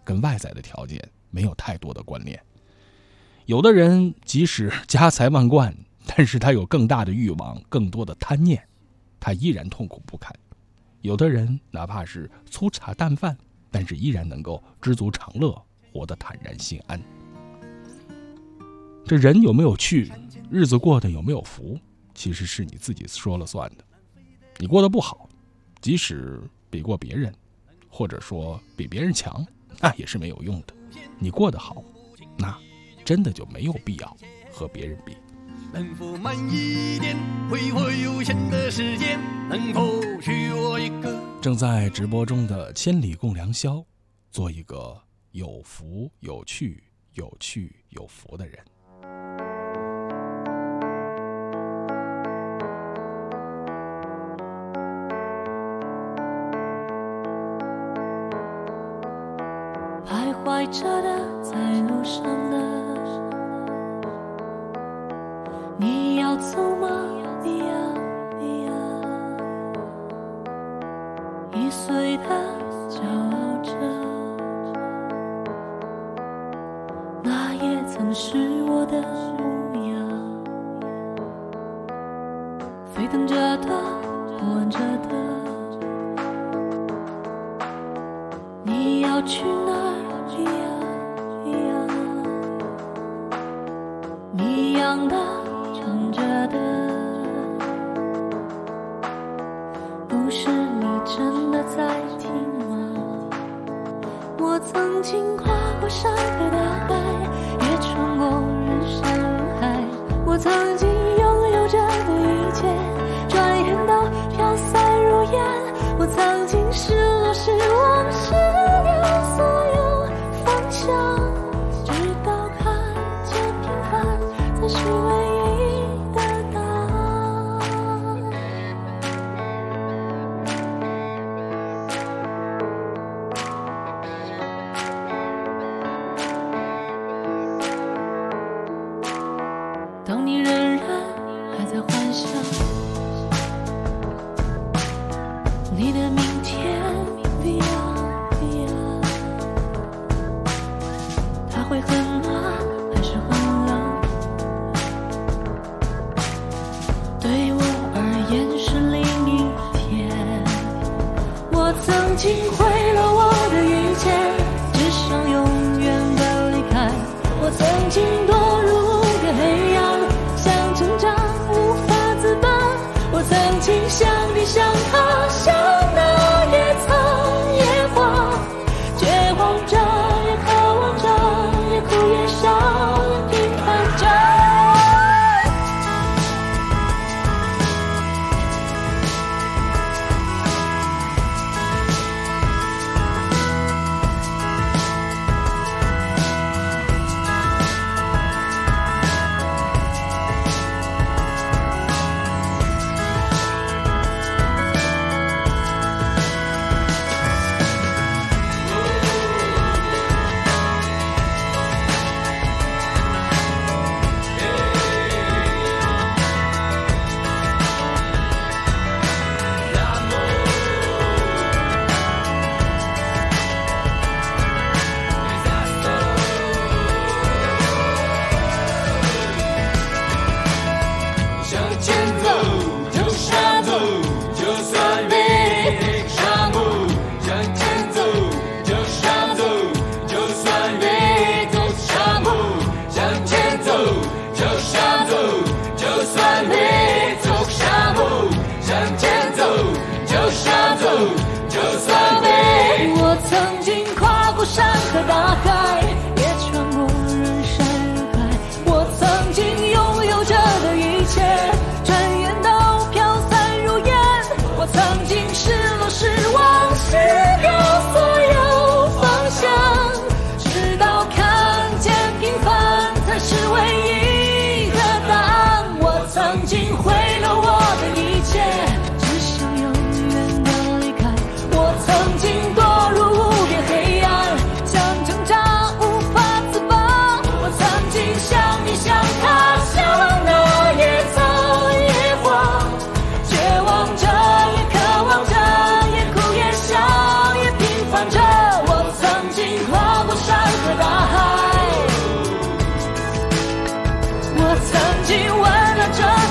跟外在的条件没有太多的关联。有的人即使家财万贯，但是他有更大的欲望、更多的贪念，他依然痛苦不堪。有的人哪怕是粗茶淡饭，但是依然能够知足常乐，活得坦然心安。这人有没有趣？日子过得有没有福，其实是你自己说了算的。你过得不好，即使比过别人，或者说比别人强，那也是没有用的。你过得好，那真的就没有必要和别人比。能否慢一点，挥霍有限的时间？能否许我一个？正在直播中的千里共良宵，做一个有福、有趣、有趣、有福的人。着的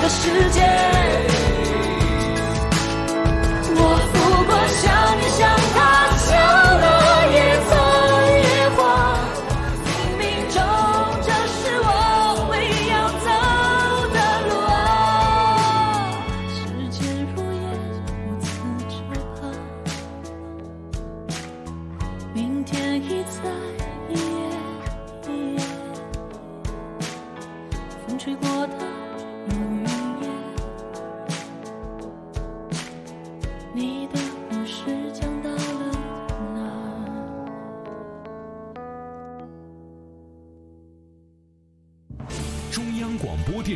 世界，我不过想你想。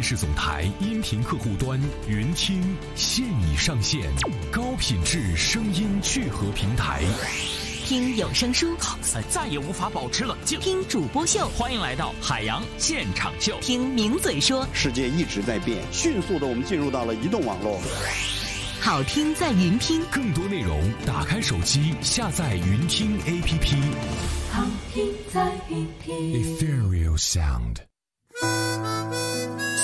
电视总台音频客户端云听现已上线，高品质声音聚合平台。听有声书，赛再也无法保持冷静。听主播秀，欢迎来到海洋现场秀。听名嘴说，世界一直在变，迅速的我们进入到了移动网络。好听在云听，更多内容打开手机下载云听 APP。好听在云听。Ethereal Sound。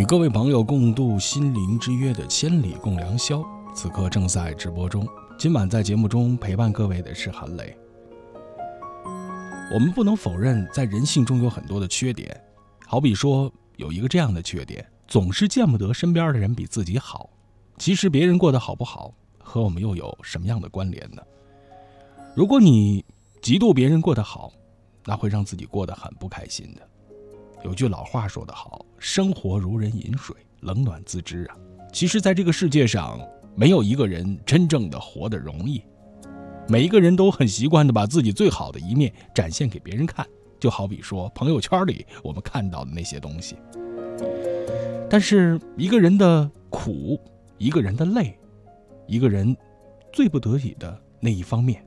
与各位朋友共度心灵之约的千里共良宵，此刻正在直播中。今晚在节目中陪伴各位的是韩磊。我们不能否认，在人性中有很多的缺点，好比说有一个这样的缺点，总是见不得身边的人比自己好。其实别人过得好不好，和我们又有什么样的关联呢？如果你嫉妒别人过得好，那会让自己过得很不开心的。有句老话说得好：“生活如人饮水，冷暖自知啊。”其实，在这个世界上，没有一个人真正的活得容易。每一个人都很习惯的把自己最好的一面展现给别人看，就好比说朋友圈里我们看到的那些东西。但是，一个人的苦，一个人的累，一个人最不得已的那一方面，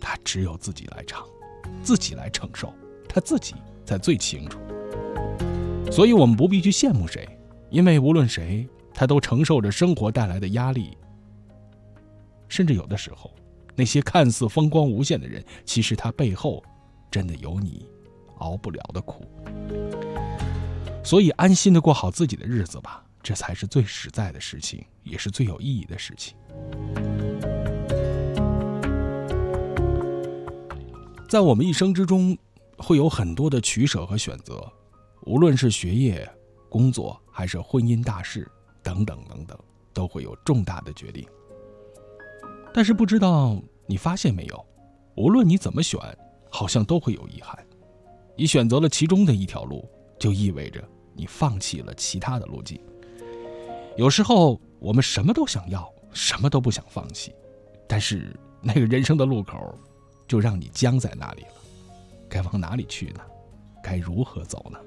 他只有自己来尝，自己来承受，他自己才最清楚。所以，我们不必去羡慕谁，因为无论谁，他都承受着生活带来的压力。甚至有的时候，那些看似风光无限的人，其实他背后真的有你熬不了的苦。所以，安心的过好自己的日子吧，这才是最实在的事情，也是最有意义的事情。在我们一生之中，会有很多的取舍和选择。无论是学业、工作，还是婚姻大事等等等等，都会有重大的决定。但是不知道你发现没有，无论你怎么选，好像都会有遗憾。你选择了其中的一条路，就意味着你放弃了其他的路径。有时候我们什么都想要，什么都不想放弃，但是那个人生的路口，就让你僵在那里了。该往哪里去呢？该如何走呢？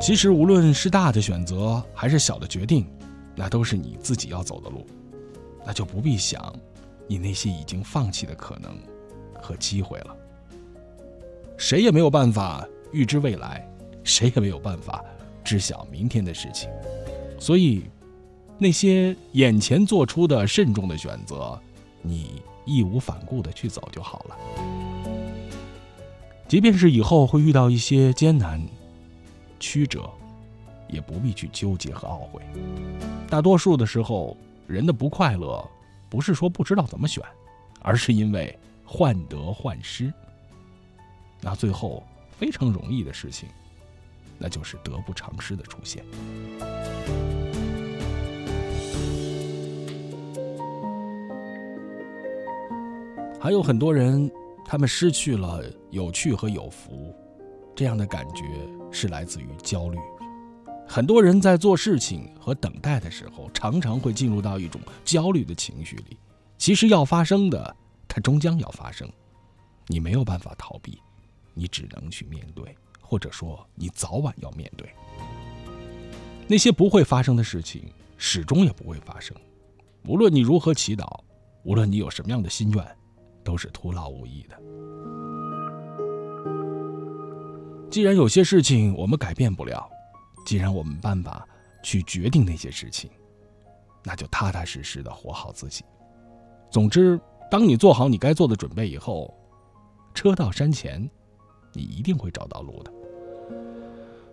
其实，无论是大的选择还是小的决定，那都是你自己要走的路，那就不必想你那些已经放弃的可能和机会了。谁也没有办法预知未来，谁也没有办法知晓明天的事情，所以，那些眼前做出的慎重的选择，你。义无反顾的去走就好了。即便是以后会遇到一些艰难、曲折，也不必去纠结和懊悔。大多数的时候，人的不快乐，不是说不知道怎么选，而是因为患得患失。那最后非常容易的事情，那就是得不偿失的出现。还有很多人，他们失去了有趣和有福，这样的感觉是来自于焦虑。很多人在做事情和等待的时候，常常会进入到一种焦虑的情绪里。其实要发生的，它终将要发生，你没有办法逃避，你只能去面对，或者说你早晚要面对。那些不会发生的事情，始终也不会发生。无论你如何祈祷，无论你有什么样的心愿，都是徒劳无益的。既然有些事情我们改变不了，既然我们没办法去决定那些事情，那就踏踏实实的活好自己。总之，当你做好你该做的准备以后，车到山前，你一定会找到路的。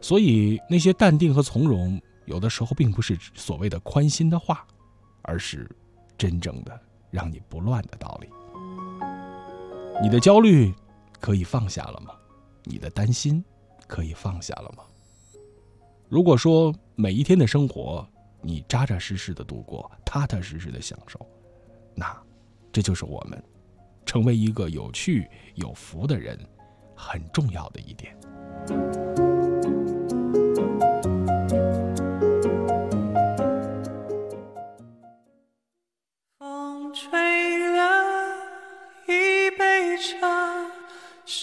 所以，那些淡定和从容，有的时候并不是所谓的宽心的话，而是真正的让你不乱的道理。你的焦虑可以放下了吗？你的担心可以放下了吗？如果说每一天的生活你扎扎实实的度过，踏踏实实的享受，那这就是我们成为一个有趣有福的人很重要的一点。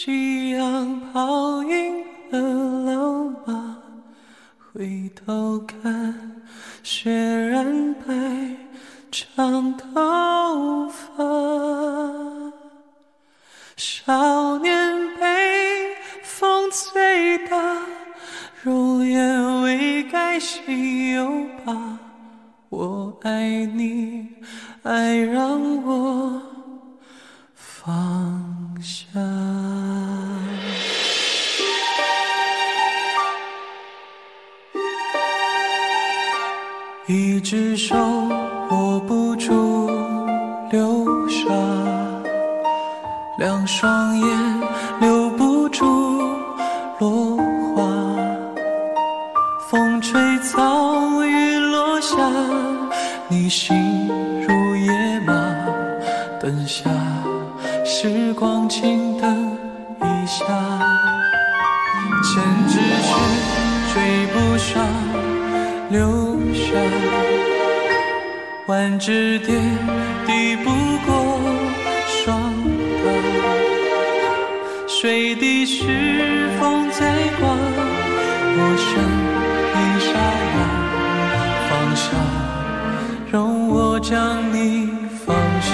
夕阳泡晕了老马，回头看，雪染白长头发。少年被风吹大，容颜未改心有疤。我爱你，爱让我放下。心如野马，等下时光静等一下，千只雪追不上流沙，万只蝶抵不过霜打，水滴石将你放下。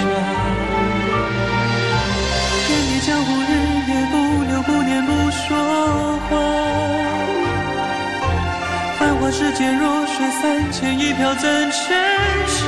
天地江湖，日月不留，不念不说话。繁华世间，弱水三千，一瓢怎盛下？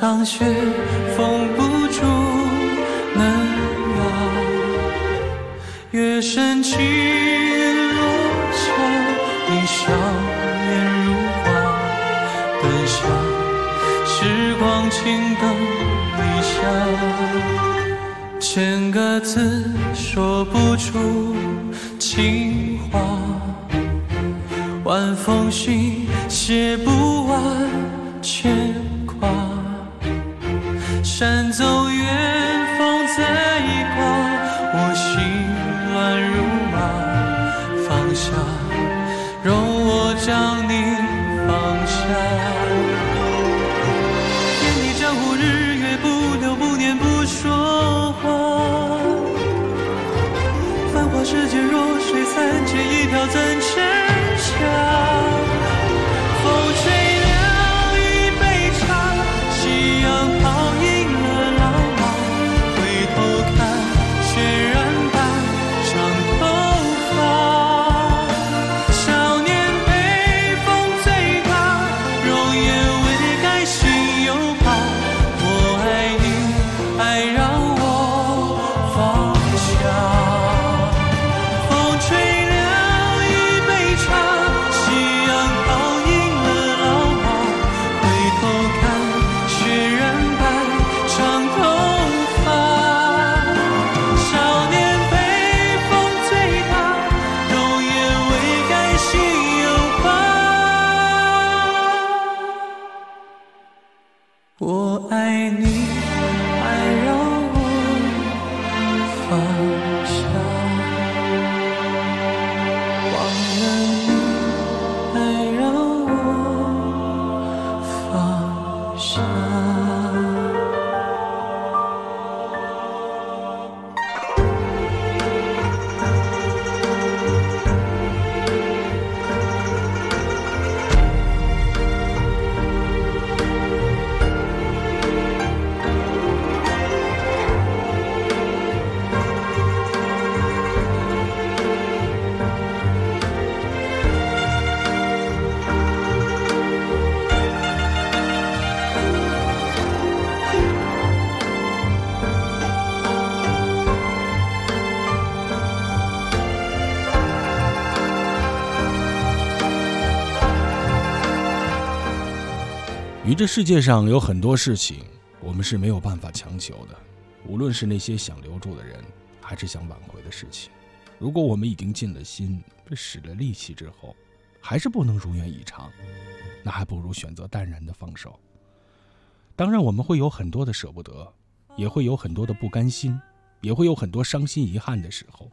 两场雪封不住嫩芽。月升起，落下，你笑颜如花。等下时光，静等一下。千个字说不出情话，晚风信写不完这世界上有很多事情，我们是没有办法强求的，无论是那些想留住的人，还是想挽回的事情。如果我们已经尽了心，使了力气之后，还是不能如愿以偿，那还不如选择淡然的放手。当然，我们会有很多的舍不得，也会有很多的不甘心，也会有很多伤心遗憾的时候。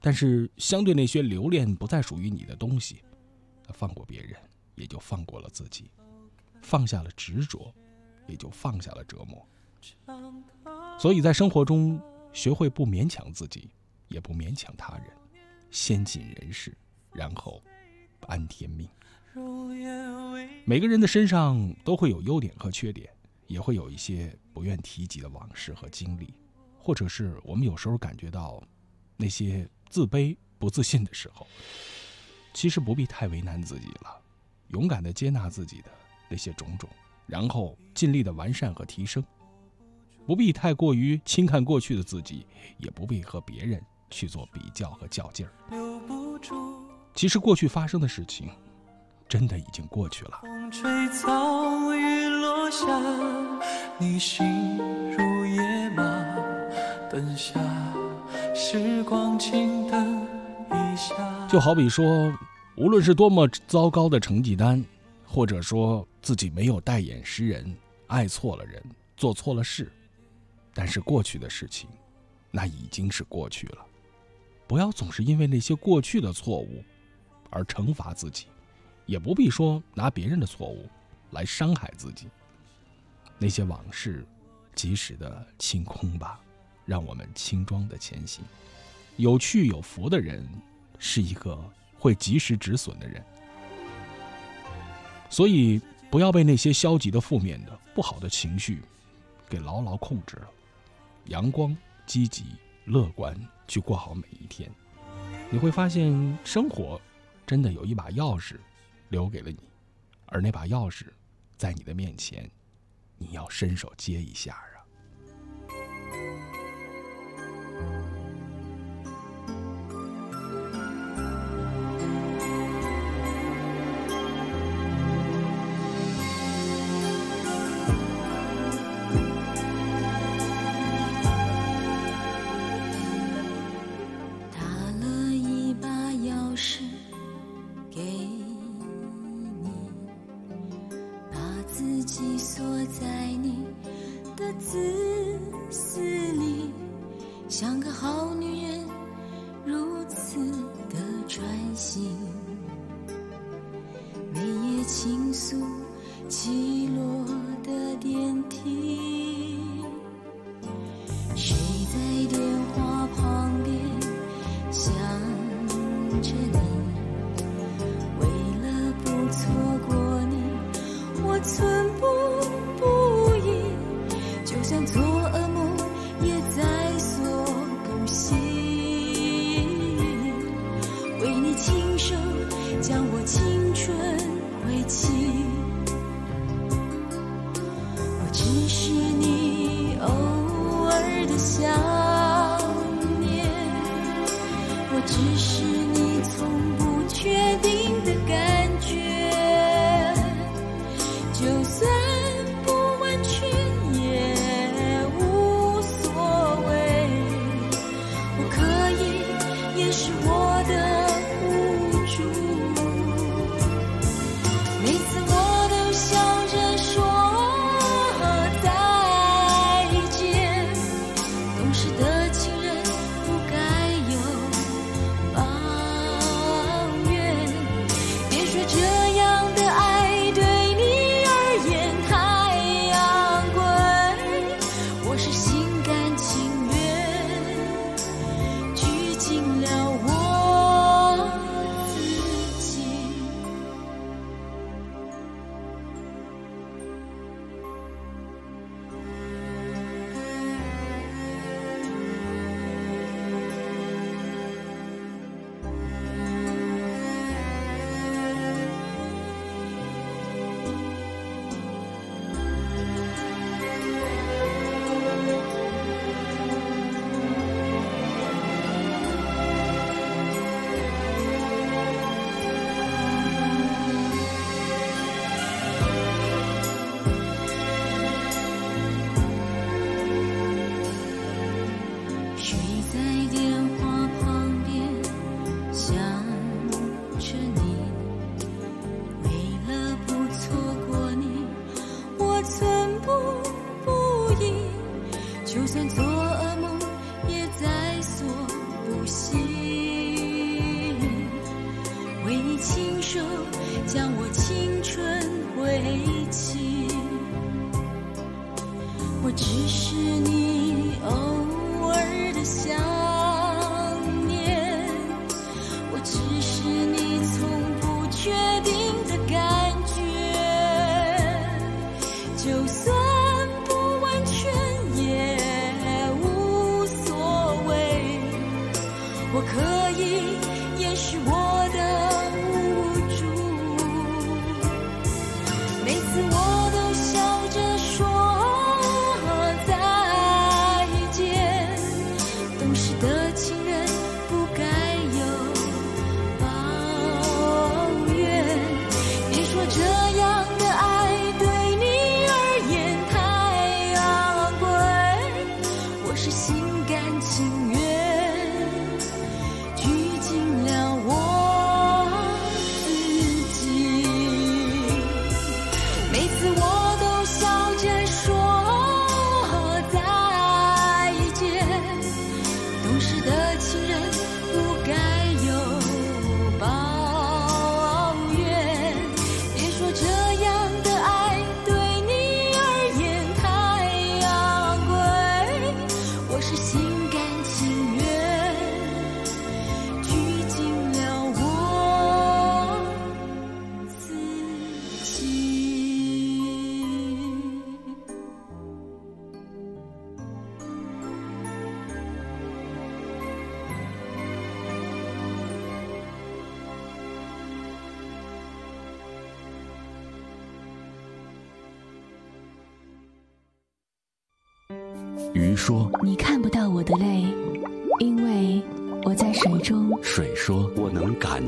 但是，相对那些留恋不再属于你的东西，放过别人，也就放过了自己；放下了执着，也就放下了折磨。所以在生活中，学会不勉强自己，也不勉强他人，先尽人事，然后安天命。每个人的身上都会有优点和缺点，也会有一些不愿提及的往事和经历，或者是我们有时候感觉到那些。自卑、不自信的时候，其实不必太为难自己了，勇敢的接纳自己的那些种种，然后尽力的完善和提升，不必太过于轻看过去的自己，也不必和别人去做比较和较劲儿。其实过去发生的事情，真的已经过去了。风吹草，雨落下，你心如野马，等下。时光轻一下。就好比说，无论是多么糟糕的成绩单，或者说自己没有带眼识人，爱错了人，做错了事，但是过去的事情，那已经是过去了。不要总是因为那些过去的错误而惩罚自己，也不必说拿别人的错误来伤害自己。那些往事，及时的清空吧。让我们轻装的前行。有趣有福的人，是一个会及时止损的人。所以，不要被那些消极的、负面的、不好的情绪给牢牢控制了。阳光、积极、乐观，去过好每一天。你会发现，生活真的有一把钥匙留给了你，而那把钥匙在你的面前，你要伸手接一下啊。所在。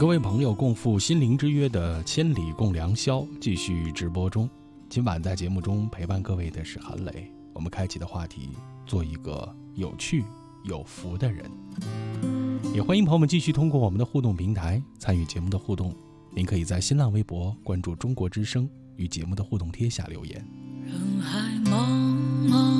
各位朋友共赴心灵之约的《千里共良宵》继续直播中。今晚在节目中陪伴各位的是韩磊。我们开启的话题：做一个有趣、有福的人。也欢迎朋友们继续通过我们的互动平台参与节目的互动。您可以在新浪微博关注“中国之声”，与节目的互动贴下留言。人海茫茫，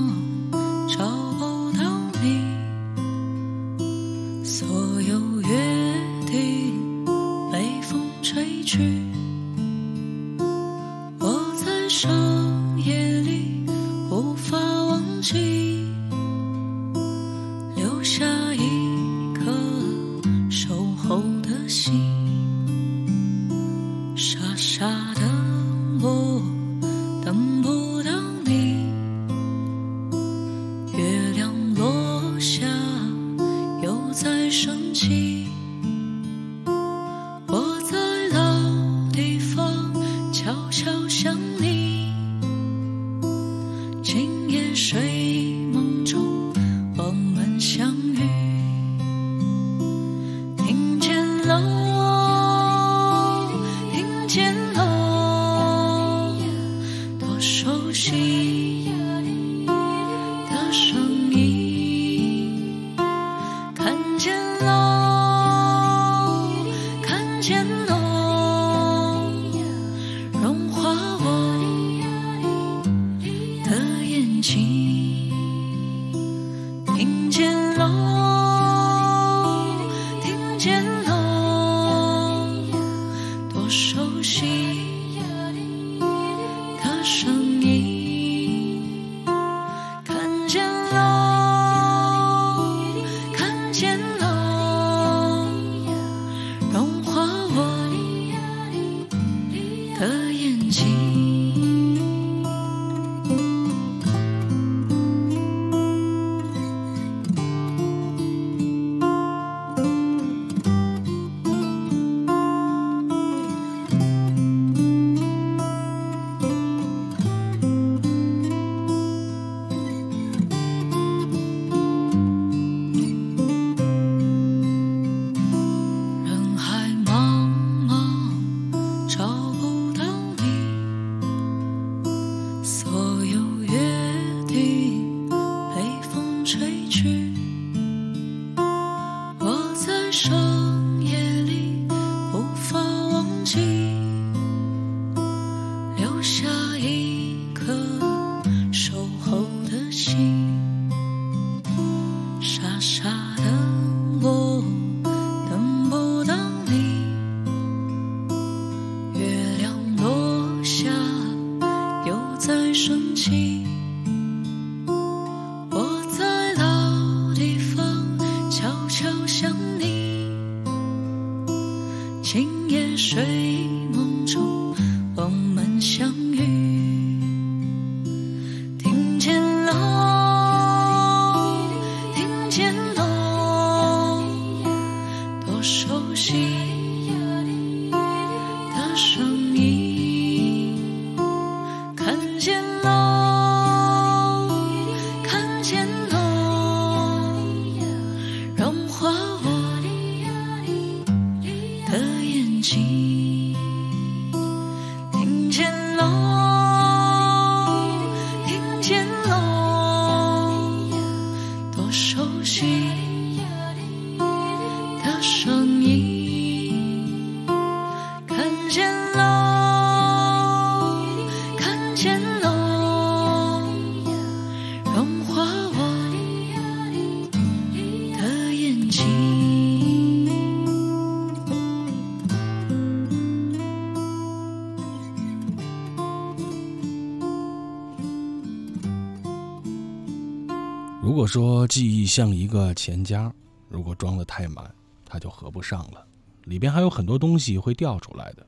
说记忆像一个钱夹，如果装得太满，它就合不上了，里边还有很多东西会掉出来的。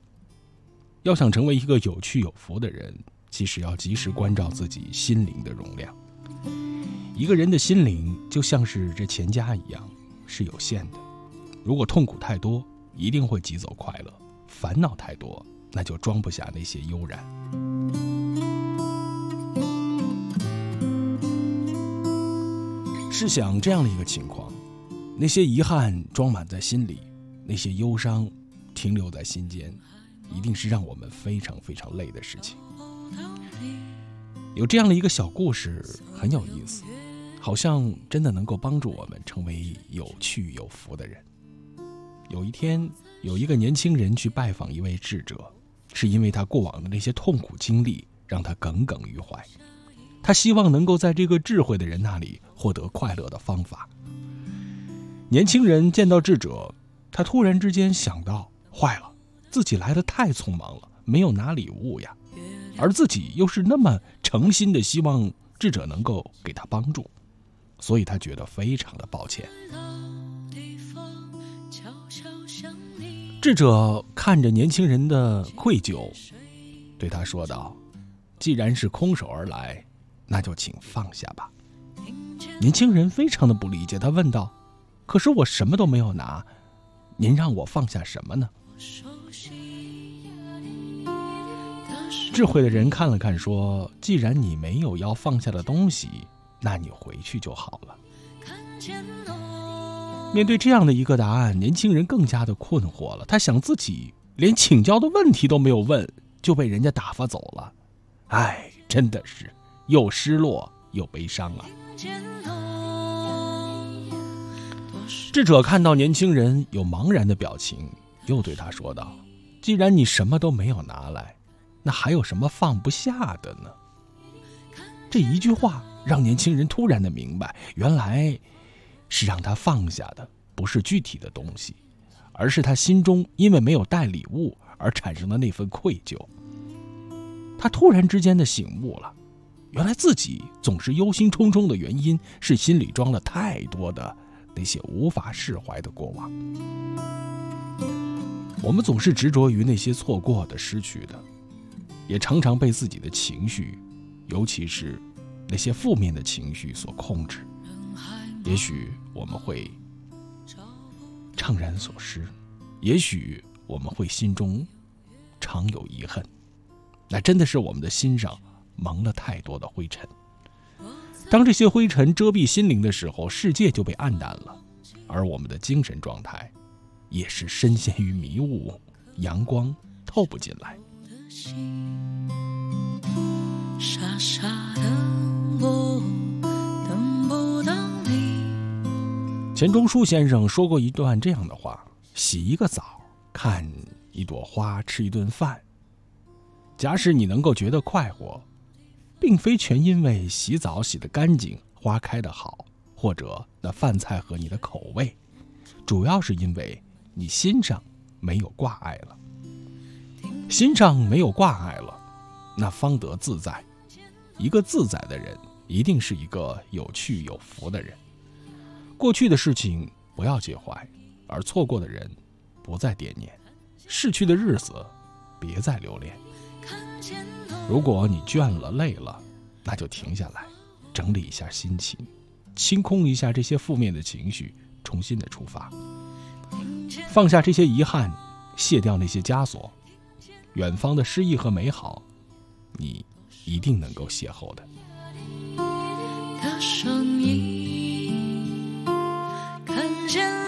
要想成为一个有趣有福的人，其实要及时关照自己心灵的容量。一个人的心灵就像是这钱夹一样，是有限的。如果痛苦太多，一定会挤走快乐；烦恼太多，那就装不下那些悠然。试想这样的一个情况：那些遗憾装满在心里，那些忧伤停留在心间，一定是让我们非常非常累的事情。有这样的一个小故事，很有意思，好像真的能够帮助我们成为有趣有福的人。有一天，有一个年轻人去拜访一位智者，是因为他过往的那些痛苦经历让他耿耿于怀，他希望能够在这个智慧的人那里获得快乐的方法。年轻人见到智者，他突然之间想到：坏了，自己来的太匆忙了，没有拿礼物呀。而自己又是那么诚心的希望智者能够给他帮助，所以他觉得非常的抱歉。智者看着年轻人的愧疚，对他说道：“既然是空手而来，那就请放下吧。”年轻人非常的不理解，他问道：“可是我什么都没有拿，您让我放下什么呢？”智慧的人看了看，说：“既然你没有要放下的东西，那你回去就好了。”面对这样的一个答案，年轻人更加的困惑了。他想，自己连请教的问题都没有问，就被人家打发走了。哎，真的是又失落又悲伤啊！智者看到年轻人有茫然的表情，又对他说道：“既然你什么都没有拿来，那还有什么放不下的呢？”这一句话让年轻人突然的明白，原来。是让他放下的，不是具体的东西，而是他心中因为没有带礼物而产生的那份愧疚。他突然之间的醒悟了，原来自己总是忧心忡忡的原因是心里装了太多的那些无法释怀的过往。我们总是执着于那些错过的、失去的，也常常被自己的情绪，尤其是那些负面的情绪所控制。也许我们会怅然所失，也许我们会心中常有遗恨，那真的是我们的心上蒙了太多的灰尘。当这些灰尘遮蔽心灵的时候，世界就被暗淡了，而我们的精神状态也是深陷于迷雾，阳光透不进来。傻傻的我。钱钟书先生说过一段这样的话：洗一个澡，看一朵花，吃一顿饭。假使你能够觉得快活，并非全因为洗澡洗得干净，花开得好，或者那饭菜合你的口味，主要是因为你心上没有挂碍了。心上没有挂碍了，那方得自在。一个自在的人，一定是一个有趣有福的人。过去的事情不要介怀，而错过的人不再惦念，逝去的日子别再留恋。如果你倦了累了那就停下来整理一下心情清空一下这些负面的情绪重新的出发。放下这些遗憾卸掉那些枷锁远方的诗意和美好你一定能够邂逅的。的声音看见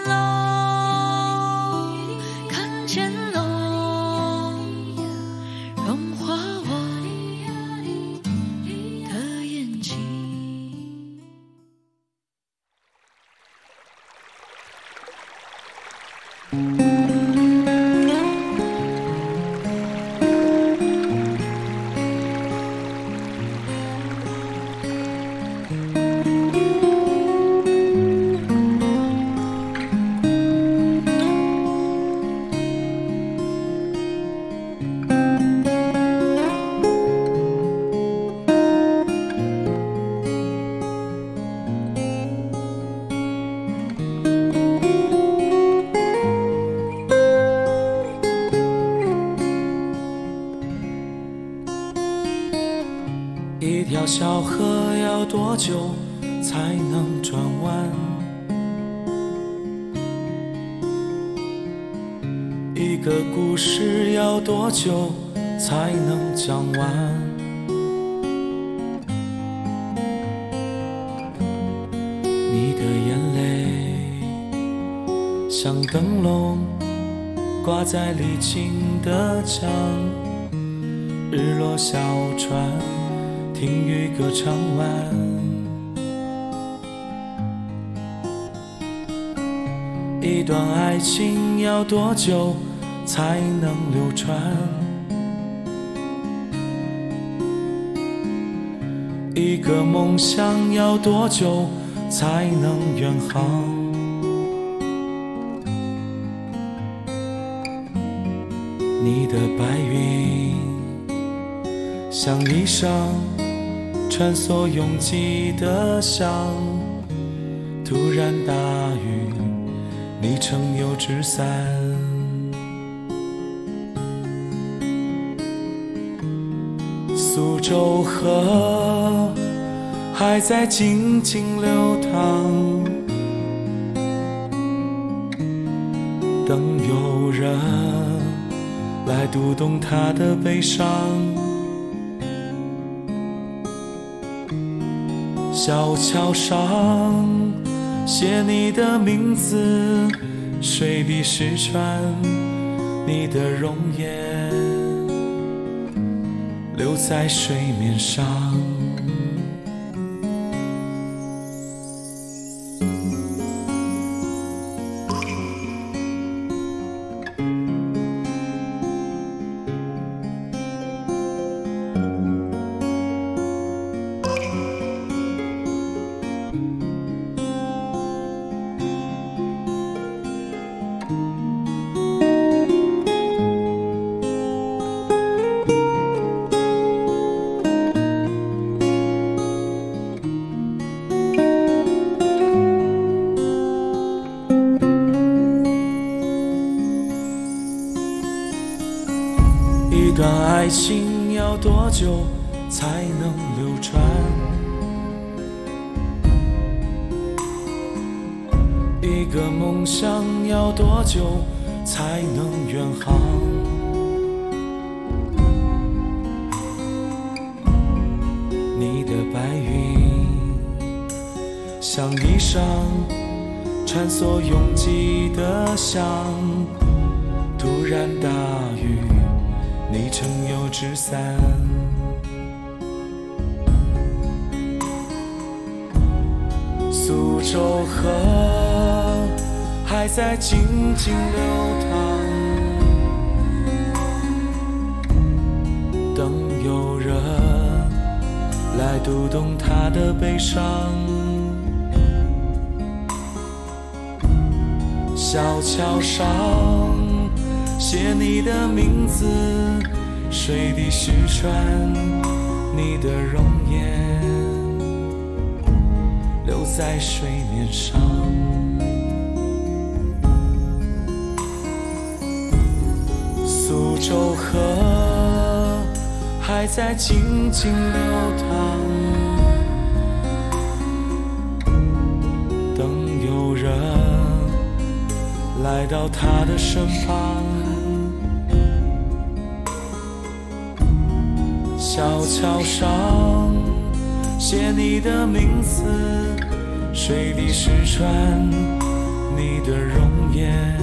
一个故事要多久才能讲完？你的眼泪像灯笼挂在沥青的墙，日落小船听雨歌唱完。一段爱情要多久才能流传？一个梦想要多久才能远航？你的白云像衣裳，穿梭拥挤的巷，突然大雨。你撑油纸伞，苏州河还在静静流淌，等有人来读懂他的悲伤。小桥上。写你的名字，水滴石穿你的容颜，留在水面上。水滴石穿你的容颜，留在水面上。苏州河还在静静流淌，等有人来到他的身旁。小桥上写你的名字，水滴石穿你的容颜，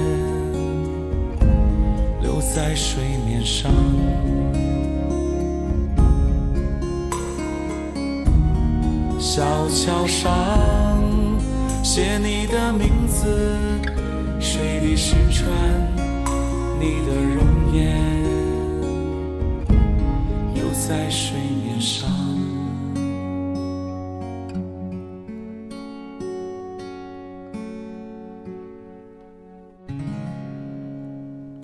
留在水面上。小桥上写你的名字，水滴石穿你的容颜。在水面上。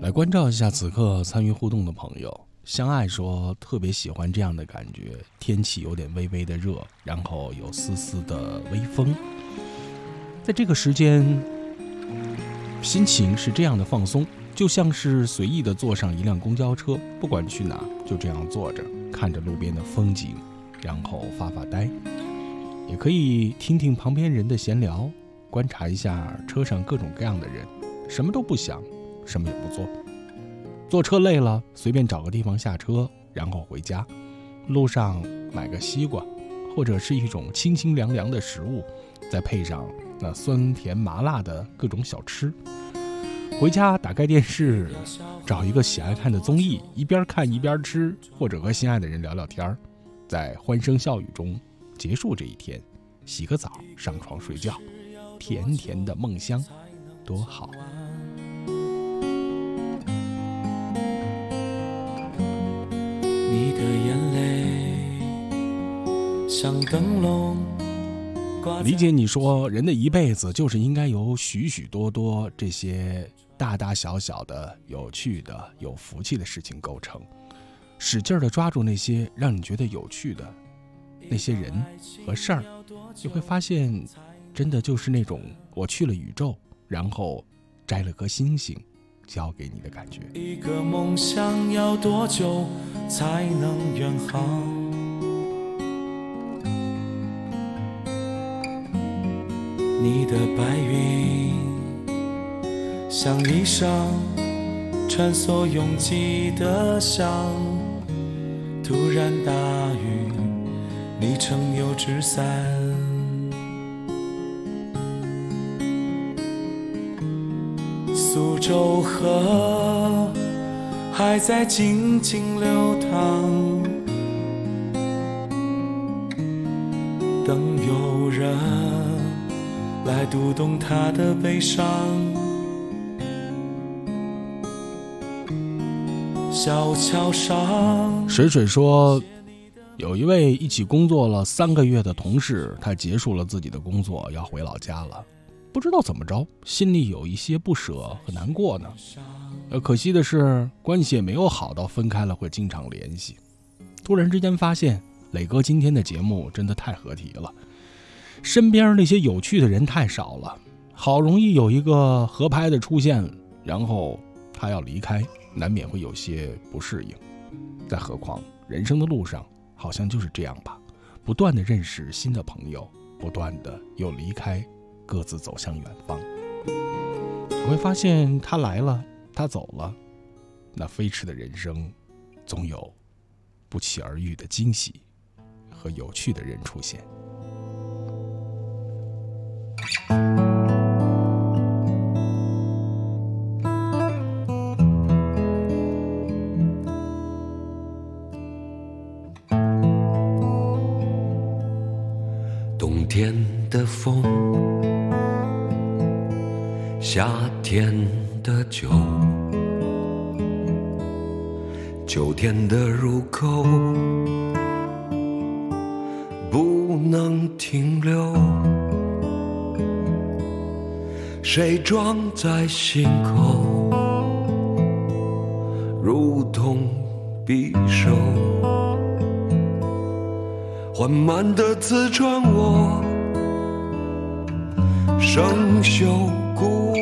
来关照一下此刻参与互动的朋友。相爱说特别喜欢这样的感觉，天气有点微微的热，然后有丝丝的微风，在这个时间，心情是这样的放松。就像是随意的坐上一辆公交车，不管去哪，就这样坐着，看着路边的风景，然后发发呆。也可以听听旁边人的闲聊，观察一下车上各种各样的人，什么都不想，什么也不做。坐车累了，随便找个地方下车，然后回家。路上买个西瓜，或者是一种清清凉凉的食物，再配上那酸甜麻辣的各种小吃。回家打开电视，找一个喜爱看的综艺，一边看一边吃，或者和心爱的人聊聊天儿，在欢声笑语中结束这一天。洗个澡，上床睡觉，甜甜的梦乡，多好。你的眼泪像灯笼。理解你说，人的一辈子就是应该有许许多多这些大大小小的、有趣的、有福气的事情构成。使劲的抓住那些让你觉得有趣的那些人和事儿，你会发现，真的就是那种我去了宇宙，然后摘了颗星星，交给你的感觉。一个梦想要多久才能圆好？你的白云像衣裳，穿梭拥挤的巷。突然大雨，你撑油纸伞。苏州河还在静静流淌，等有人来读懂他的悲伤。小桥上，水水说，有一位一起工作了三个月的同事，他结束了自己的工作，要回老家了。不知道怎么着，心里有一些不舍和难过呢。呃，可惜的是，关系也没有好到分开了会经常联系。突然之间发现，磊哥今天的节目真的太合体了。身边那些有趣的人太少了，好容易有一个合拍的出现，然后他要离开。难免会有些不适应，再何况人生的路上好像就是这样吧，不断的认识新的朋友，不断的又离开，各自走向远方。你会发现他来了，他走了，那飞驰的人生，总有不期而遇的惊喜和有趣的人出现。天的酒，秋天的入口，不能停留。谁装在心口，如同匕首，缓慢的刺穿我。生锈骨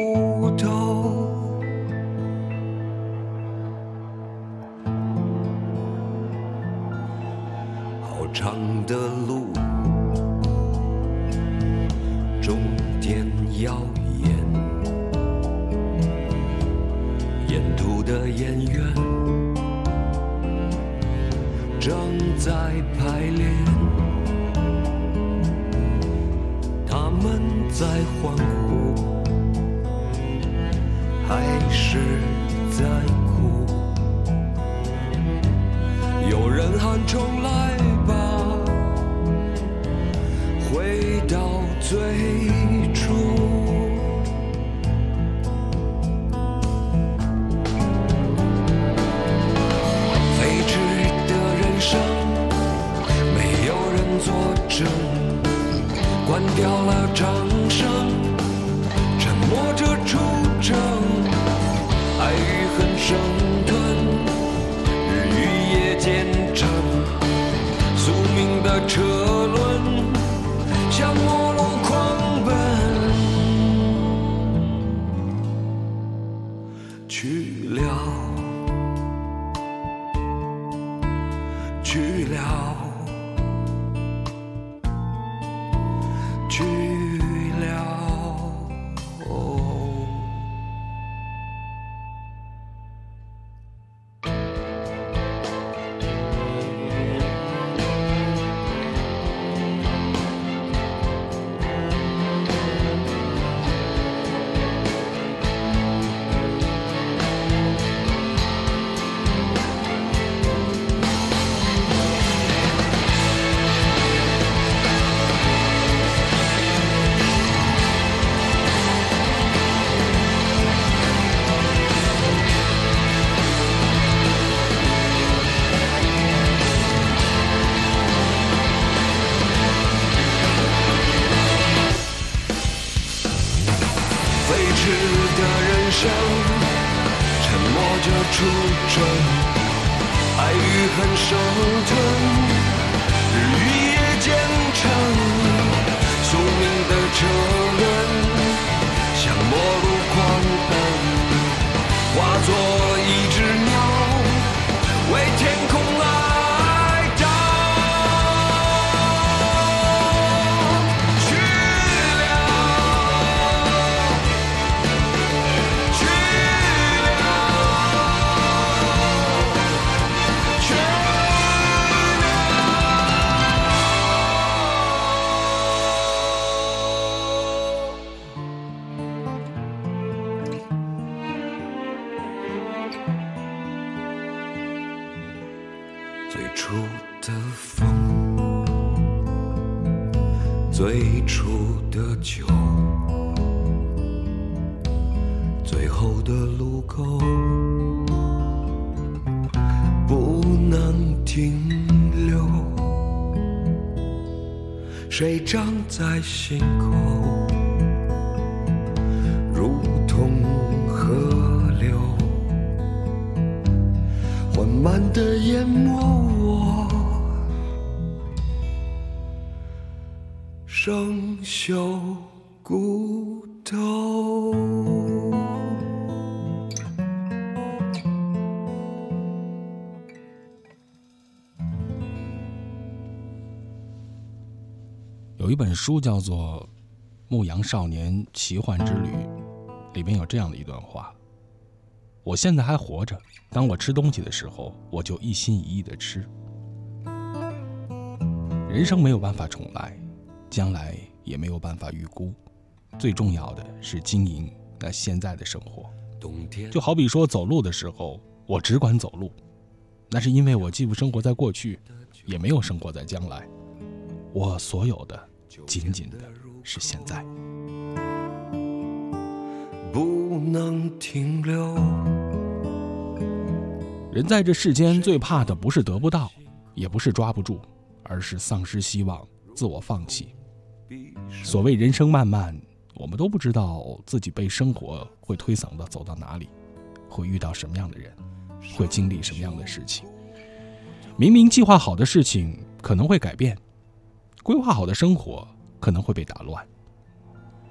谁长在心口，书叫做《牧羊少年奇幻之旅》，里面有这样的一段话：我现在还活着，当我吃东西的时候，我就一心一意的吃。人生没有办法重来，将来也没有办法预估，最重要的是经营那现在的生活。就好比说走路的时候，我只管走路，那是因为我既不生活在过去，也没有生活在将来，我所有的仅仅的是现在。不能停留。人在这世间最怕的不是得不到，也不是抓不住，而是丧失希望，自我放弃。所谓人生漫漫，我们都不知道自己被生活会推搡的走到哪里，会遇到什么样的人，会经历什么样的事情。明明计划好的事情可能会改变，规划好的生活可能会被打乱，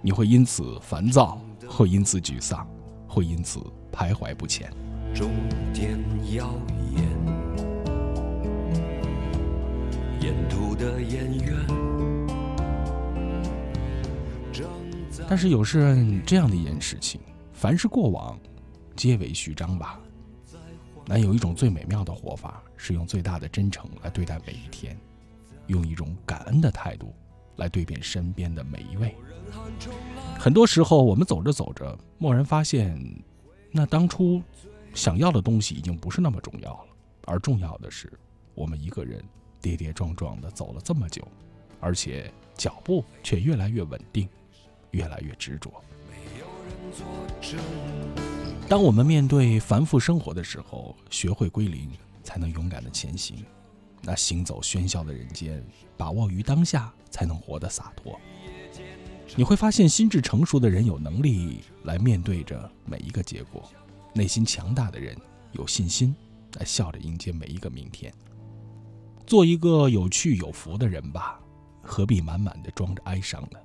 你会因此烦躁，会因此沮丧，会因此徘徊不前。终点耀眼，沿途的演员。但是有时这样的一件事情，凡是过往，皆为序章吧。那有一种最美妙的活法，是用最大的真诚来对待每一天，用一种感恩的态度来对遍身边的每一位。很多时候，我们走着走着，蓦然发现，那当初想要的东西已经不是那么重要了，而重要的是，我们一个人跌跌撞撞的走了这么久，而且脚步却越来越稳定，越来越执着。当我们面对繁复生活的时候，学会归零，才能勇敢的前行。那行走喧嚣的人间，把握于当下，才能活得洒脱。你会发现，心智成熟的人有能力来面对着每一个结果；内心强大的人有信心来笑着迎接每一个明天。做一个有趣有福的人吧，何必满满的装着哀伤呢？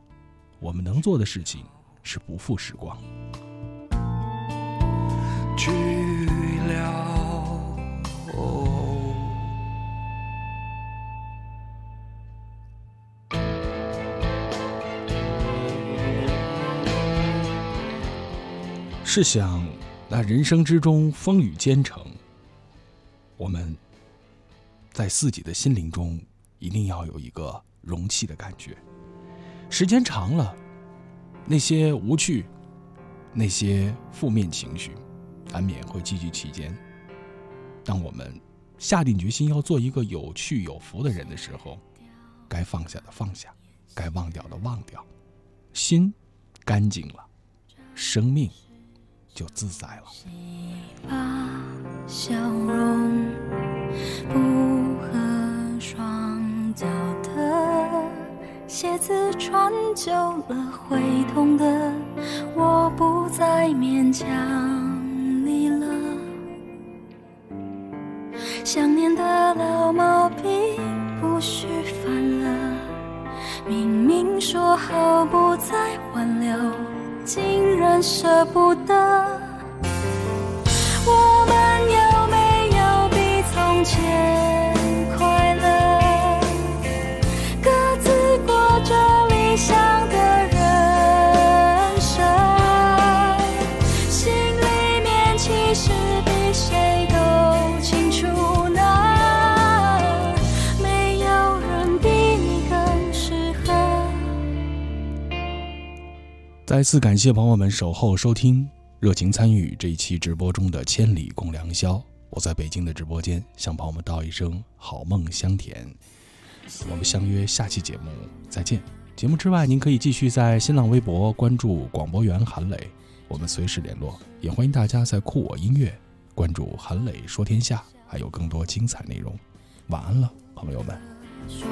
我们能做的事情是不负时光。试想，那人生之中风雨兼程，我们在自己的心灵中一定要有一个容器的感觉。时间长了，那些无趣、那些负面情绪，难免会积聚其间。当我们下定决心要做一个有趣有福的人的时候，该放下的放下，该忘掉的忘掉，心干净了，生命就自在了。把笑容，不和双脚的鞋子穿久了会痛的，我不再勉强你了。想念的老毛病不许犯了，明明说好不再挽留，竟然舍不得。我们有没有比从前再次感谢朋友们守候收听、热情参与这一期直播中的《千里共良宵》。我在北京的直播间向朋友们道一声好梦香甜。我们相约下期节目再见。节目之外，您可以继续在新浪微博关注广播员韩磊，我们随时联络。也欢迎大家在酷我音乐关注韩磊说天下，还有更多精彩内容。晚安了，朋友们。双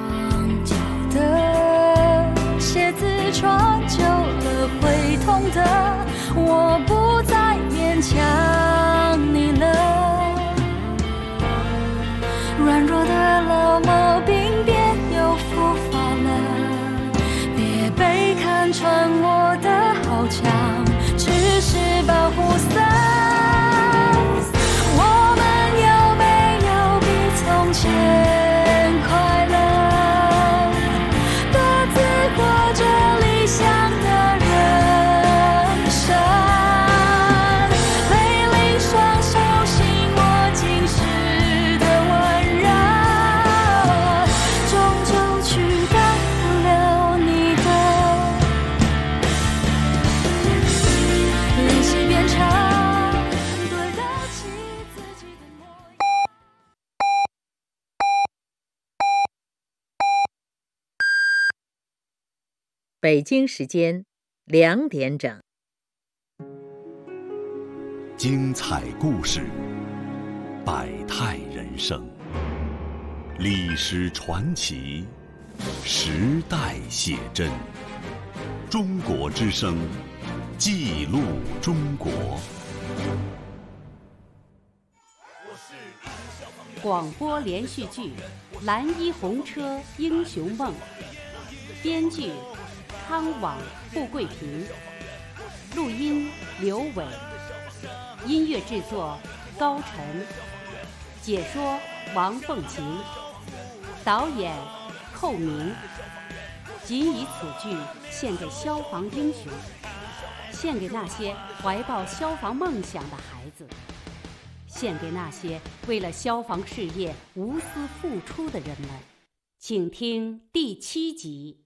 脚的鞋子穿久了会痛的，我不再勉强你了。软弱的老毛病别又复发了，别被看穿我的好强，只是保护色。北京时间两点整。精彩故事，百态人生，历史传奇，时代写真。中国之声，记录中国。广播连续剧《蓝衣红车英雄梦》，编剧康网、付桂平，录音刘伟，音乐制作高晨，解说王凤琴，导演寇明。仅以此剧献给消防英雄，献给那些怀抱消防梦想的孩子。献给那些为了消防事业无私付出的人们，请听第七集。